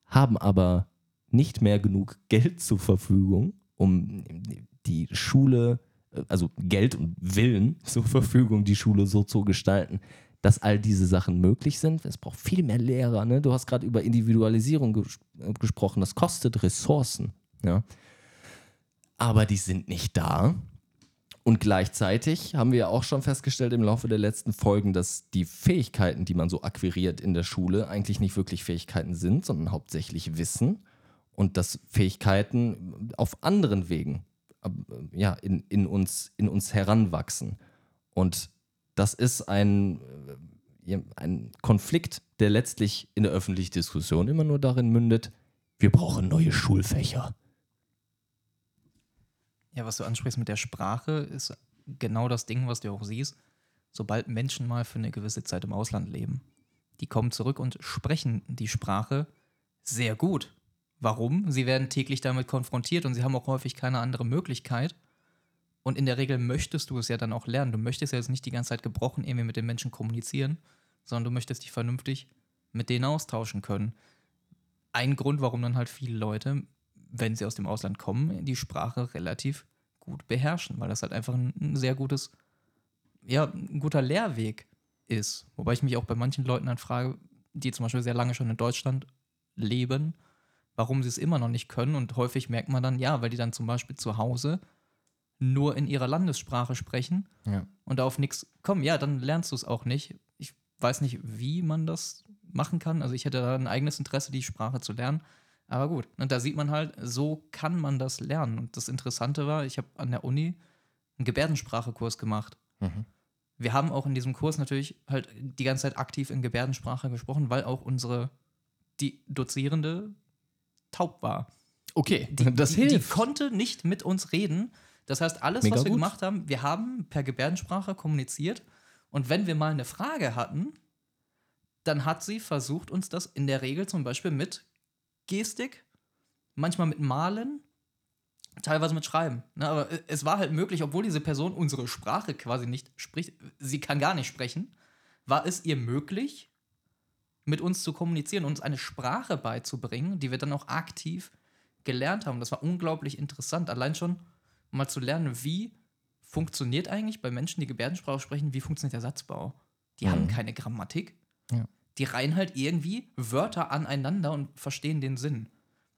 haben aber nicht mehr genug Geld zur Verfügung, um die Schule, also Geld und Willen zur Verfügung, die Schule so zu gestalten, dass all diese Sachen möglich sind. Es braucht viel mehr Lehrer. Ne? Du hast gerade über Individualisierung ges gesprochen. Das kostet Ressourcen. Ja? Aber die sind nicht da. Und gleichzeitig haben wir ja auch schon festgestellt im Laufe der letzten Folgen, dass die Fähigkeiten, die man so akquiriert in der Schule, eigentlich nicht wirklich Fähigkeiten sind, sondern hauptsächlich Wissen. Und dass Fähigkeiten auf anderen Wegen äh, ja, in, in, uns, in uns heranwachsen. Und das ist ein, äh, ein Konflikt, der letztlich in der öffentlichen Diskussion immer nur darin mündet, wir brauchen neue Schulfächer. Ja, was du ansprichst mit der Sprache, ist genau das Ding, was du auch siehst. Sobald Menschen mal für eine gewisse Zeit im Ausland leben, die kommen zurück und sprechen die Sprache sehr gut. Warum? Sie werden täglich damit konfrontiert und sie haben auch häufig keine andere Möglichkeit. Und in der Regel möchtest du es ja dann auch lernen. Du möchtest ja jetzt nicht die ganze Zeit gebrochen irgendwie mit den Menschen kommunizieren, sondern du möchtest dich vernünftig mit denen austauschen können. Ein Grund, warum dann halt viele Leute wenn sie aus dem Ausland kommen, die Sprache relativ gut beherrschen, weil das halt einfach ein, ein sehr gutes, ja, ein guter Lehrweg ist. Wobei ich mich auch bei manchen Leuten dann frage, die zum Beispiel sehr lange schon in Deutschland leben, warum sie es immer noch nicht können. Und häufig merkt man dann, ja, weil die dann zum Beispiel zu Hause nur in ihrer Landessprache sprechen Ja. und auf nichts kommen. Ja, dann lernst du es auch nicht. Ich weiß nicht, wie man das machen kann. Also ich hätte da ein eigenes Interesse, die Sprache zu lernen. Aber gut, und da sieht man halt, so kann man das lernen. Und das Interessante war, ich habe an der Uni einen Gebärdensprachekurs gemacht. Mhm. Wir haben auch in diesem Kurs natürlich halt die ganze Zeit aktiv in Gebärdensprache gesprochen, weil auch unsere, die Dozierende taub war. Okay, Die, das die, die hilft. konnte nicht mit uns reden. Das heißt, alles, Mega was wir gut. gemacht haben, wir haben per Gebärdensprache kommuniziert. Und wenn wir mal eine Frage hatten, dann hat sie versucht, uns das in der Regel zum Beispiel mit Gestik, manchmal mit Malen, teilweise mit Schreiben. Ne, aber es war halt möglich, obwohl diese Person unsere Sprache quasi nicht spricht, sie kann gar nicht sprechen, war es ihr möglich, mit uns zu kommunizieren, uns eine Sprache beizubringen, die wir dann auch aktiv gelernt haben. Das war unglaublich interessant, allein schon mal zu lernen, wie funktioniert eigentlich bei Menschen, die Gebärdensprache sprechen, wie funktioniert der Satzbau? Die haben keine Grammatik. Ja. Die reihen halt irgendwie Wörter aneinander und verstehen den Sinn.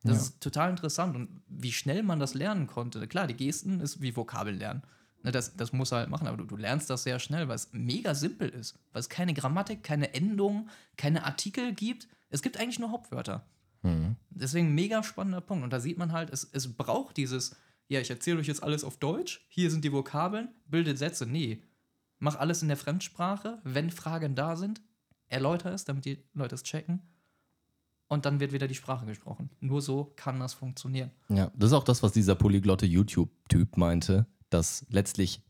Das Ja. ist total interessant und wie schnell man das lernen konnte. Klar, die Gesten ist wie Vokabeln lernen. Ne, das, das muss er halt machen, aber du, du lernst das sehr schnell, weil es mega simpel ist. Weil es keine Grammatik, keine Endung, keine Artikel gibt. Es gibt eigentlich nur Hauptwörter. Mhm. Deswegen mega spannender Punkt. Und da sieht man halt, es, es braucht dieses, ja, ich erzähle euch jetzt alles auf Deutsch, hier sind die Vokabeln, bildet Sätze. Nee, mach alles in der Fremdsprache. Wenn Fragen da sind, erläuter es, damit die Leute es checken. Und dann wird wieder die Sprache gesprochen. Nur so kann das funktionieren. Ja, das ist auch das, was dieser polyglotte YouTube-Typ meinte, dass letztlich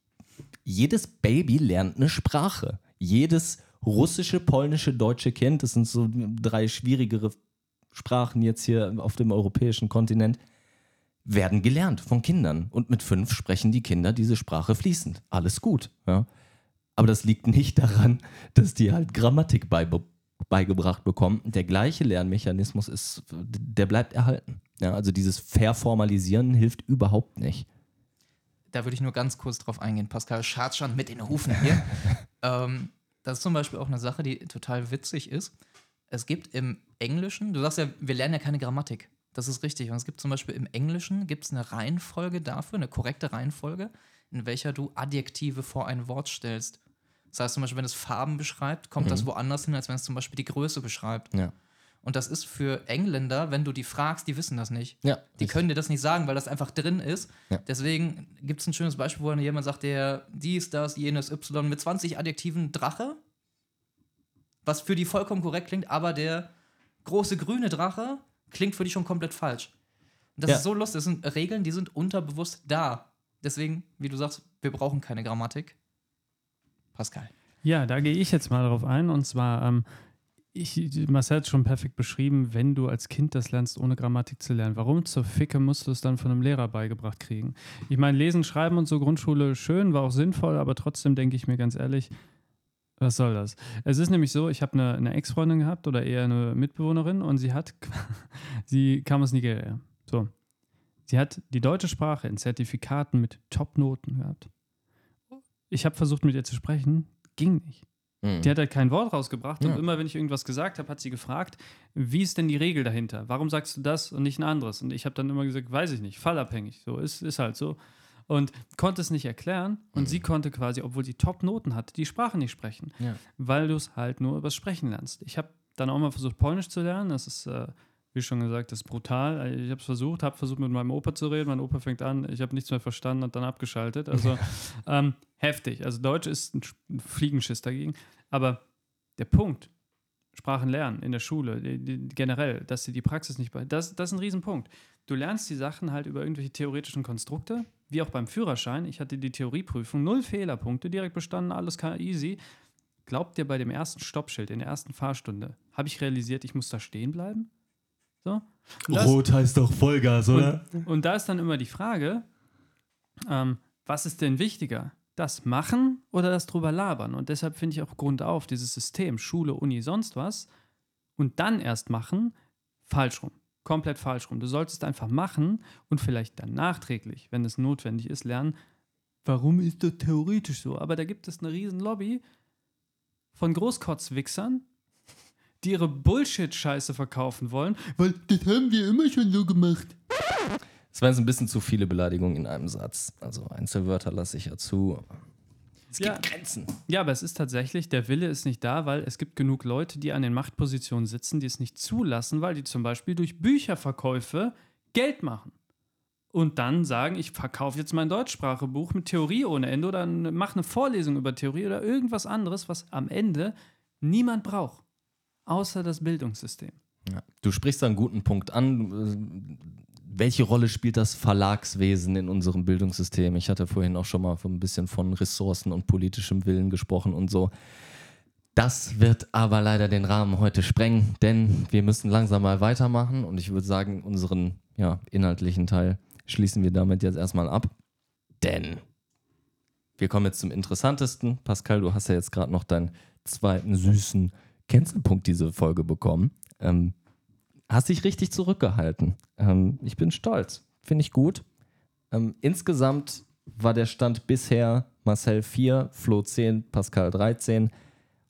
jedes Baby lernt eine Sprache. Jedes russische, polnische, deutsche Kind, das sind so drei schwierigere Sprachen jetzt hier auf dem europäischen Kontinent, werden gelernt von Kindern. Und mit fünf sprechen die Kinder diese Sprache fließend. Alles gut. Ja. Aber das liegt nicht daran, dass die halt Grammatik beibe beigebracht bekommen. Der gleiche Lernmechanismus ist, der bleibt erhalten. Ja, also dieses Verformalisieren hilft überhaupt nicht. da würde ich nur ganz kurz drauf eingehen. Pascal schart schon mit den Hufen hier. ähm, das ist zum Beispiel auch eine Sache, die total witzig ist. Es gibt im Englischen, du sagst ja, wir lernen ja keine Grammatik. Das ist richtig. Und es gibt zum Beispiel im Englischen gibt es eine Reihenfolge dafür, eine korrekte Reihenfolge, in welcher du Adjektive vor ein Wort stellst. Das heißt zum Beispiel, wenn es Farben beschreibt, kommt das woanders hin, als wenn es zum Beispiel die Größe beschreibt. Ja. Und das ist für Engländer, wenn du die fragst, die wissen das nicht. Ja, Die richtig. können dir das nicht sagen, weil das einfach drin ist. Ja. Deswegen gibt es ein schönes Beispiel, wo jemand sagt, der dies, das, jenes, Y mit 20 Adjektiven Drache, was für die vollkommen korrekt klingt, aber der große grüne Drache klingt für die schon komplett falsch. Und das Ja. ist so lustig. Das sind Regeln, die sind unterbewusst da. Deswegen, wie du sagst, wir brauchen keine Grammatik. Pascal. Ja, da gehe ich jetzt mal drauf ein. Und zwar, ähm, ich, Marcel hat schon perfekt beschrieben, wenn du als Kind das lernst, ohne Grammatik zu lernen. Warum zur Ficke musst du es dann von einem Lehrer beigebracht kriegen? Ich meine, Lesen, Schreiben und so Grundschule schön, war auch sinnvoll, aber trotzdem denke ich mir ganz ehrlich, was soll das? Es ist nämlich so, ich habe eine, eine Ex-Freundin gehabt oder eher eine Mitbewohnerin und sie hat, sie kam aus Nigeria. So. Sie hat die deutsche Sprache in Zertifikaten mit Top-Noten gehabt. Ich habe versucht, mit ihr zu sprechen, ging nicht. Mhm. Die hat halt kein Wort rausgebracht Ja. und immer, wenn ich irgendwas gesagt habe, hat sie gefragt, wie ist denn die Regel dahinter? Warum sagst du das und nicht ein anderes? Und ich habe dann immer gesagt, weiß ich nicht, fallabhängig. So ist, ist halt so. und konnte es nicht erklären. Und sie konnte quasi, obwohl sie Top-Noten hatte, die Sprache nicht sprechen, Ja. weil du es halt nur übers Sprechen lernst. Ich habe dann auch mal versucht, Polnisch zu lernen. Das ist, äh, wie schon gesagt, das ist brutal. Ich habe es versucht, habe versucht, mit meinem Opa zu reden. Mein Opa fängt an, ich habe nichts mehr verstanden und dann abgeschaltet. Also ähm, heftig. Also Deutsch ist ein, Sch- ein Fliegenschiss dagegen. Aber der Punkt, Sprachen lernen in der Schule, die, die, generell, dass sie die Praxis nicht bei. Das, das ist ein Riesenpunkt. Du lernst die Sachen halt über irgendwelche theoretischen Konstrukte, wie auch beim Führerschein. Ich hatte die Theorieprüfung, null Fehlerpunkte, direkt bestanden, alles easy. Glaubt ihr, bei dem ersten Stoppschild in der ersten Fahrstunde habe ich realisiert, ich muss da stehen bleiben? So? Das- Rot heißt doch Vollgas, oder? und, und da ist dann immer die Frage, ähm, was ist denn wichtiger? Das machen oder das drüber labern? Und deshalb finde ich auch Grund auf, dieses System, Schule, Uni, sonst was, und dann erst machen, falsch rum. Komplett falsch rum. Du solltest einfach machen und vielleicht dann nachträglich, wenn es notwendig ist, lernen, warum ist das theoretisch so? Aber da gibt es eine riesen Lobby von Großkotzwichsern, die ihre Bullshit-Scheiße verkaufen wollen, weil das haben wir immer schon so gemacht. Es waren jetzt ein bisschen zu viele Beleidigungen in einem Satz. Also Einzelwörter lasse ich ja zu. Es gibt Ja. Grenzen. Ja, aber es ist tatsächlich, der Wille ist nicht da, weil es gibt genug Leute, die an den Machtpositionen sitzen, die es nicht zulassen, weil die zum Beispiel durch Bücherverkäufe Geld machen. Und dann sagen, ich verkaufe jetzt mein Deutschsprachebuch mit Theorie ohne Ende oder mache eine Vorlesung über Theorie oder irgendwas anderes, was am Ende niemand braucht, außer das Bildungssystem. Ja. Du sprichst da einen guten Punkt an. Welche Rolle spielt das Verlagswesen in unserem Bildungssystem? Ich hatte vorhin auch schon mal ein bisschen von Ressourcen und politischem Willen gesprochen und so. Das wird aber leider den Rahmen heute sprengen, denn wir müssen langsam mal weitermachen und ich würde sagen, unseren ja, inhaltlichen Teil schließen wir damit jetzt erstmal ab. Denn wir kommen jetzt zum interessantesten. Pascal, du hast ja jetzt gerade noch deinen zweiten süßen Cancelpunkt diese Folge bekommen. Ähm, hast dich richtig zurückgehalten. Ähm, ich bin stolz. Finde ich gut. Ähm, insgesamt war der Stand bisher Marcel 4, Flo 10, Pascal 13.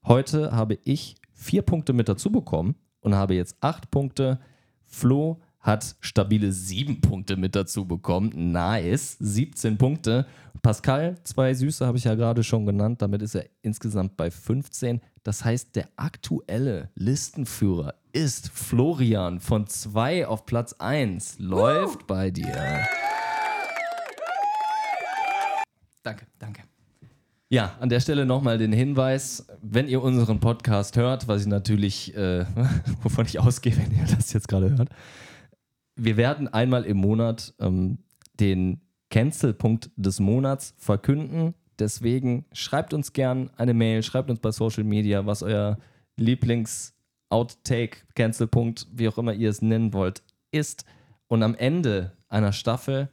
Heute habe ich vier Punkte mit dazu bekommen und habe jetzt acht Punkte. Flo hat stabile sieben Punkte mit dazu bekommen. Nice. 17 Punkte. Pascal, zwei Süße habe ich ja gerade schon genannt. Damit ist er insgesamt bei 15. Das heißt, der aktuelle Listenführer ist Florian von 2 auf Platz 1. Läuft bei dir. Danke, danke. Ja, an der Stelle nochmal den Hinweis, wenn ihr unseren Podcast hört, was ich natürlich, äh, wovon ich ausgehe, wenn ihr das jetzt gerade hört, wir werden einmal im Monat ähm, den Cancel-Punkt des Monats verkünden. Deswegen schreibt uns gern eine Mail, schreibt uns bei Social Media, was euer Lieblings-Outtake, Cancel-Punkt, wie auch immer ihr es nennen wollt, ist. Und am Ende einer Staffel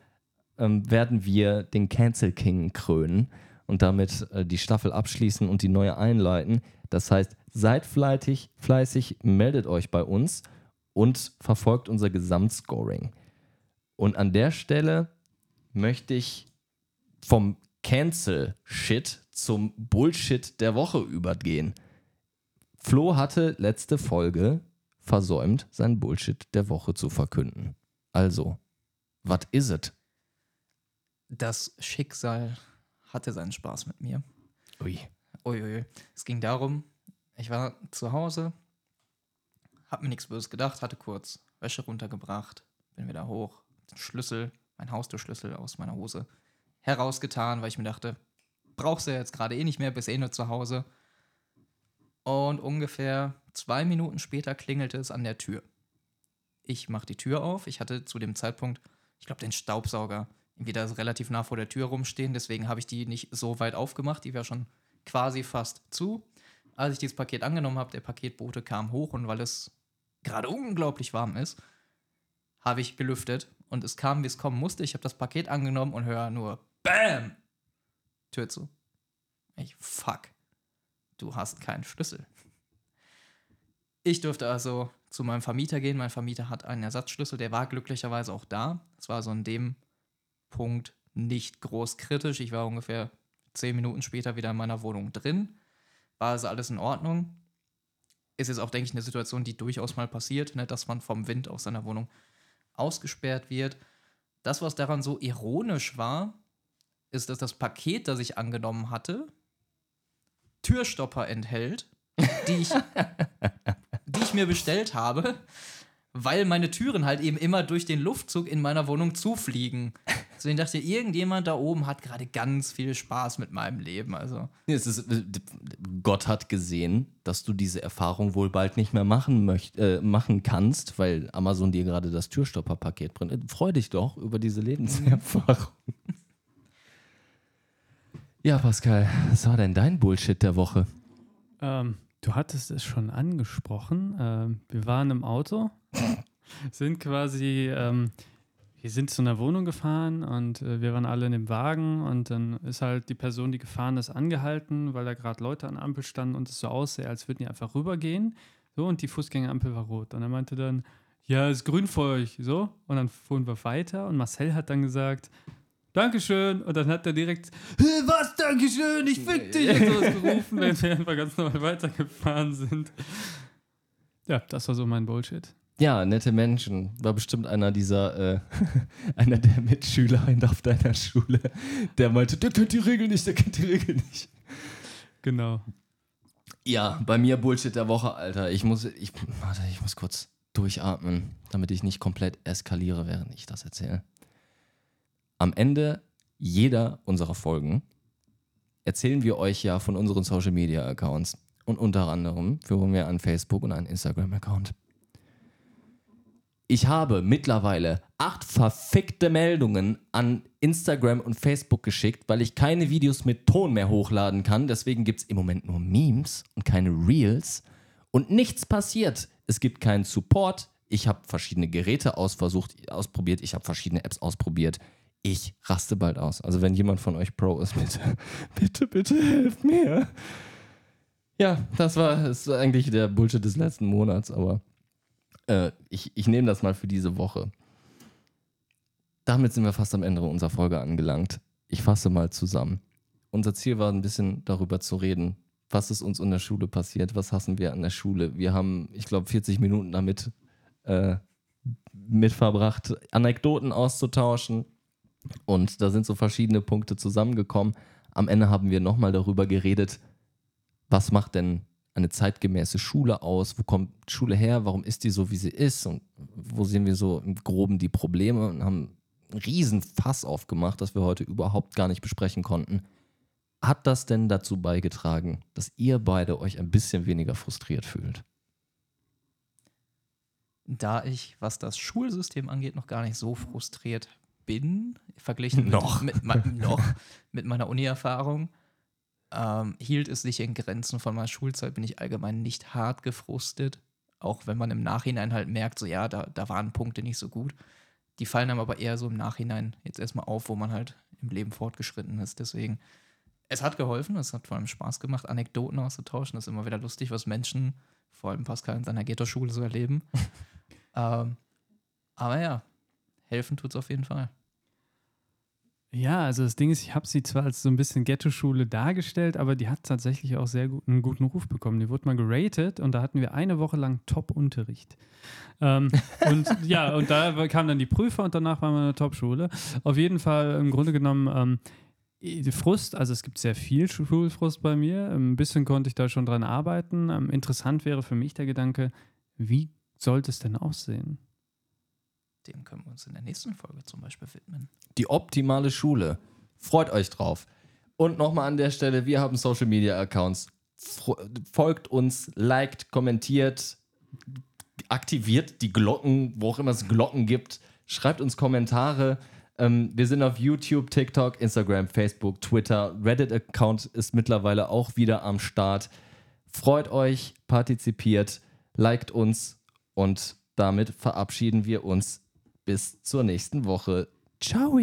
ähm, werden wir den Cancel King krönen und damit äh, die Staffel abschließen und die neue einleiten. Das heißt, seid fleißig, fleißig, meldet euch bei uns und verfolgt unser Gesamtscoring. Und an der Stelle möchte ich vom Cancel-Shit zum Bullshit der Woche übergehen. Flo hatte letzte Folge versäumt, sein Bullshit der Woche zu verkünden. Also, was is it? Das Schicksal hatte seinen Spaß mit mir. Ui. Uiuiui. Es ging darum, ich war zu Hause, hab mir nichts Böses gedacht, hatte kurz Wäsche runtergebracht, bin wieder hoch, Schlüssel, mein Haustürschlüssel aus meiner Hose herausgetan, weil ich mir dachte, brauchst du ja jetzt gerade eh nicht mehr, bist eh nur zu Hause. Und ungefähr zwei Minuten später klingelte es an der Tür. Ich mach die Tür auf. Ich hatte zu dem Zeitpunkt, ich glaube, den Staubsauger da relativ nah vor der Tür rumstehen. Deswegen habe ich die nicht so weit aufgemacht. Die war schon quasi fast zu. Als ich dieses Paket angenommen habe, der Paketbote kam hoch und weil es gerade unglaublich warm ist, habe ich gelüftet und es kam, wie es kommen musste. Ich habe das Paket angenommen und höre nur BAM! Tür zu. Ich, fuck, du hast keinen Schlüssel. Ich durfte also zu meinem Vermieter gehen. Mein Vermieter hat einen Ersatzschlüssel, der war glücklicherweise auch da. Es war so in dem Punkt nicht groß kritisch. Ich war ungefähr zehn Minuten später wieder in meiner Wohnung drin. War also alles in Ordnung. Ist jetzt auch, denke ich, eine Situation, die durchaus mal passiert, ne, dass man vom Wind aus seiner Wohnung ausgesperrt wird. Das, was daran so ironisch war, ist, dass das Paket, das ich angenommen hatte, Türstopper enthält, die ich, die ich mir bestellt habe, weil meine Türen halt eben immer durch den Luftzug in meiner Wohnung zufliegen. Deswegen dachte ich, irgendjemand da oben hat gerade ganz viel Spaß mit meinem Leben. Also, ist, äh, Gott hat gesehen, dass du diese Erfahrung wohl bald nicht mehr machen, möcht, äh, machen kannst, weil Amazon dir gerade das Türstopperpaket bringt. Freu dich doch über diese Lebenserfahrung. Ja, Pascal, was war denn dein Bullshit der Woche? Ähm, du hattest es schon angesprochen. Ähm, wir waren im Auto, sind quasi, ähm, wir sind zu einer Wohnung gefahren und äh, wir waren alle in dem Wagen und dann ist halt die Person, die gefahren ist, angehalten, weil da gerade Leute an der Ampel standen und es so aussah, als würden die einfach rübergehen. So, und die Fußgängerampel war rot. Und er meinte dann, ja, ist grün für euch. So, und dann fuhren wir weiter und Marcel hat dann gesagt, Dankeschön. Und dann hat er direkt, "Hä, was, Dankeschön, ich fick dich. Und sowas gerufen, während wir einfach ganz normal weitergefahren sind. Ja, das war so mein Bullshit. Ja, nette Menschen. War bestimmt einer dieser, äh, einer der Mitschüler auf deiner Schule, der meinte, der kennt die Regel nicht, der kennt die Regel nicht. Genau. Ja, bei mir Bullshit der Woche, Alter. Ich muss, ich, warte, ich muss kurz durchatmen, damit ich nicht komplett eskaliere, während ich das erzähle. Am Ende jeder unserer Folgen erzählen wir euch ja von unseren Social Media Accounts. Und unter anderem führen wir einen Facebook und einen Instagram-Account. Ich habe mittlerweile acht verfickte Meldungen an Instagram und Facebook geschickt, weil ich keine Videos mit Ton mehr hochladen kann. Deswegen gibt es im Moment nur Memes und keine Reels. Und nichts passiert. Es gibt keinen Support. Ich habe verschiedene Geräte ausversucht, ausprobiert. Ich habe verschiedene Apps ausprobiert. Ich raste bald aus. Also wenn jemand von euch Pro ist, bitte, bitte, bitte helft mir. Ja, das war, das war eigentlich der Bullshit des letzten Monats, aber äh, ich, ich nehme das mal für diese Woche. Damit sind wir fast am Ende unserer Folge angelangt. Ich fasse mal zusammen. Unser Ziel war ein bisschen darüber zu reden, was ist uns in der Schule passiert, was hassen wir an der Schule. Wir haben, ich glaube, 40 Minuten damit äh, mit verbracht, Anekdoten auszutauschen. Und da sind so verschiedene Punkte zusammengekommen. Am Ende haben wir nochmal darüber geredet, was macht denn eine zeitgemäße Schule aus? Wo kommt Schule her? Warum ist die so, wie sie ist? Und wo sehen wir so im Groben die Probleme? Und haben einen riesen Fass aufgemacht, das wir heute überhaupt gar nicht besprechen konnten. Hat das denn dazu beigetragen, dass ihr beide euch ein bisschen weniger frustriert fühlt? da ich, was das Schulsystem angeht, noch gar nicht so frustriert bin, verglichen Noch. Mit, mit, noch mit meiner Uni-Erfahrung, ähm, hielt es sich in Grenzen von meiner Schulzeit, bin ich allgemein nicht hart gefrustet. Auch wenn man im Nachhinein halt merkt, so ja, da, da waren Punkte nicht so gut. Die fallen einem aber eher so im Nachhinein jetzt erstmal auf, wo man halt im Leben fortgeschritten ist. Deswegen, es hat geholfen, es hat vor allem Spaß gemacht, Anekdoten auszutauschen. Das ist immer wieder lustig, was Menschen, vor allem Pascal in seiner Ghetto-Schule so erleben. ähm, aber ja, helfen tut's auf jeden Fall. Ja, also das Ding ist, ich habe sie zwar als so ein bisschen Ghetto-Schule dargestellt, aber die hat tatsächlich auch sehr gut, einen guten Ruf bekommen. Die wurde mal geratet und da hatten wir eine Woche lang Top-Unterricht. Ähm, und ja, und da kamen dann die Prüfer und danach waren wir in der Top-Schule. Auf jeden Fall im Grunde genommen ähm, Frust, also es gibt sehr viel Schulfrust bei mir. Ein bisschen konnte ich da schon dran arbeiten. Ähm, interessant wäre für mich der Gedanke, wie sollte es denn aussehen? Dem können wir uns in der nächsten Folge zum Beispiel widmen. Die optimale Schule. Freut euch drauf. Und nochmal an der Stelle, wir haben Social Media Accounts. Folgt uns, liked, kommentiert, aktiviert die Glocken, wo auch immer es Glocken gibt. Schreibt uns Kommentare. Ähm, wir sind auf YouTube, TikTok, Instagram, Facebook, Twitter. Reddit-Account ist mittlerweile auch wieder am Start. Freut euch, partizipiert, liked uns und damit verabschieden wir uns bis zur nächsten Woche. Ciao!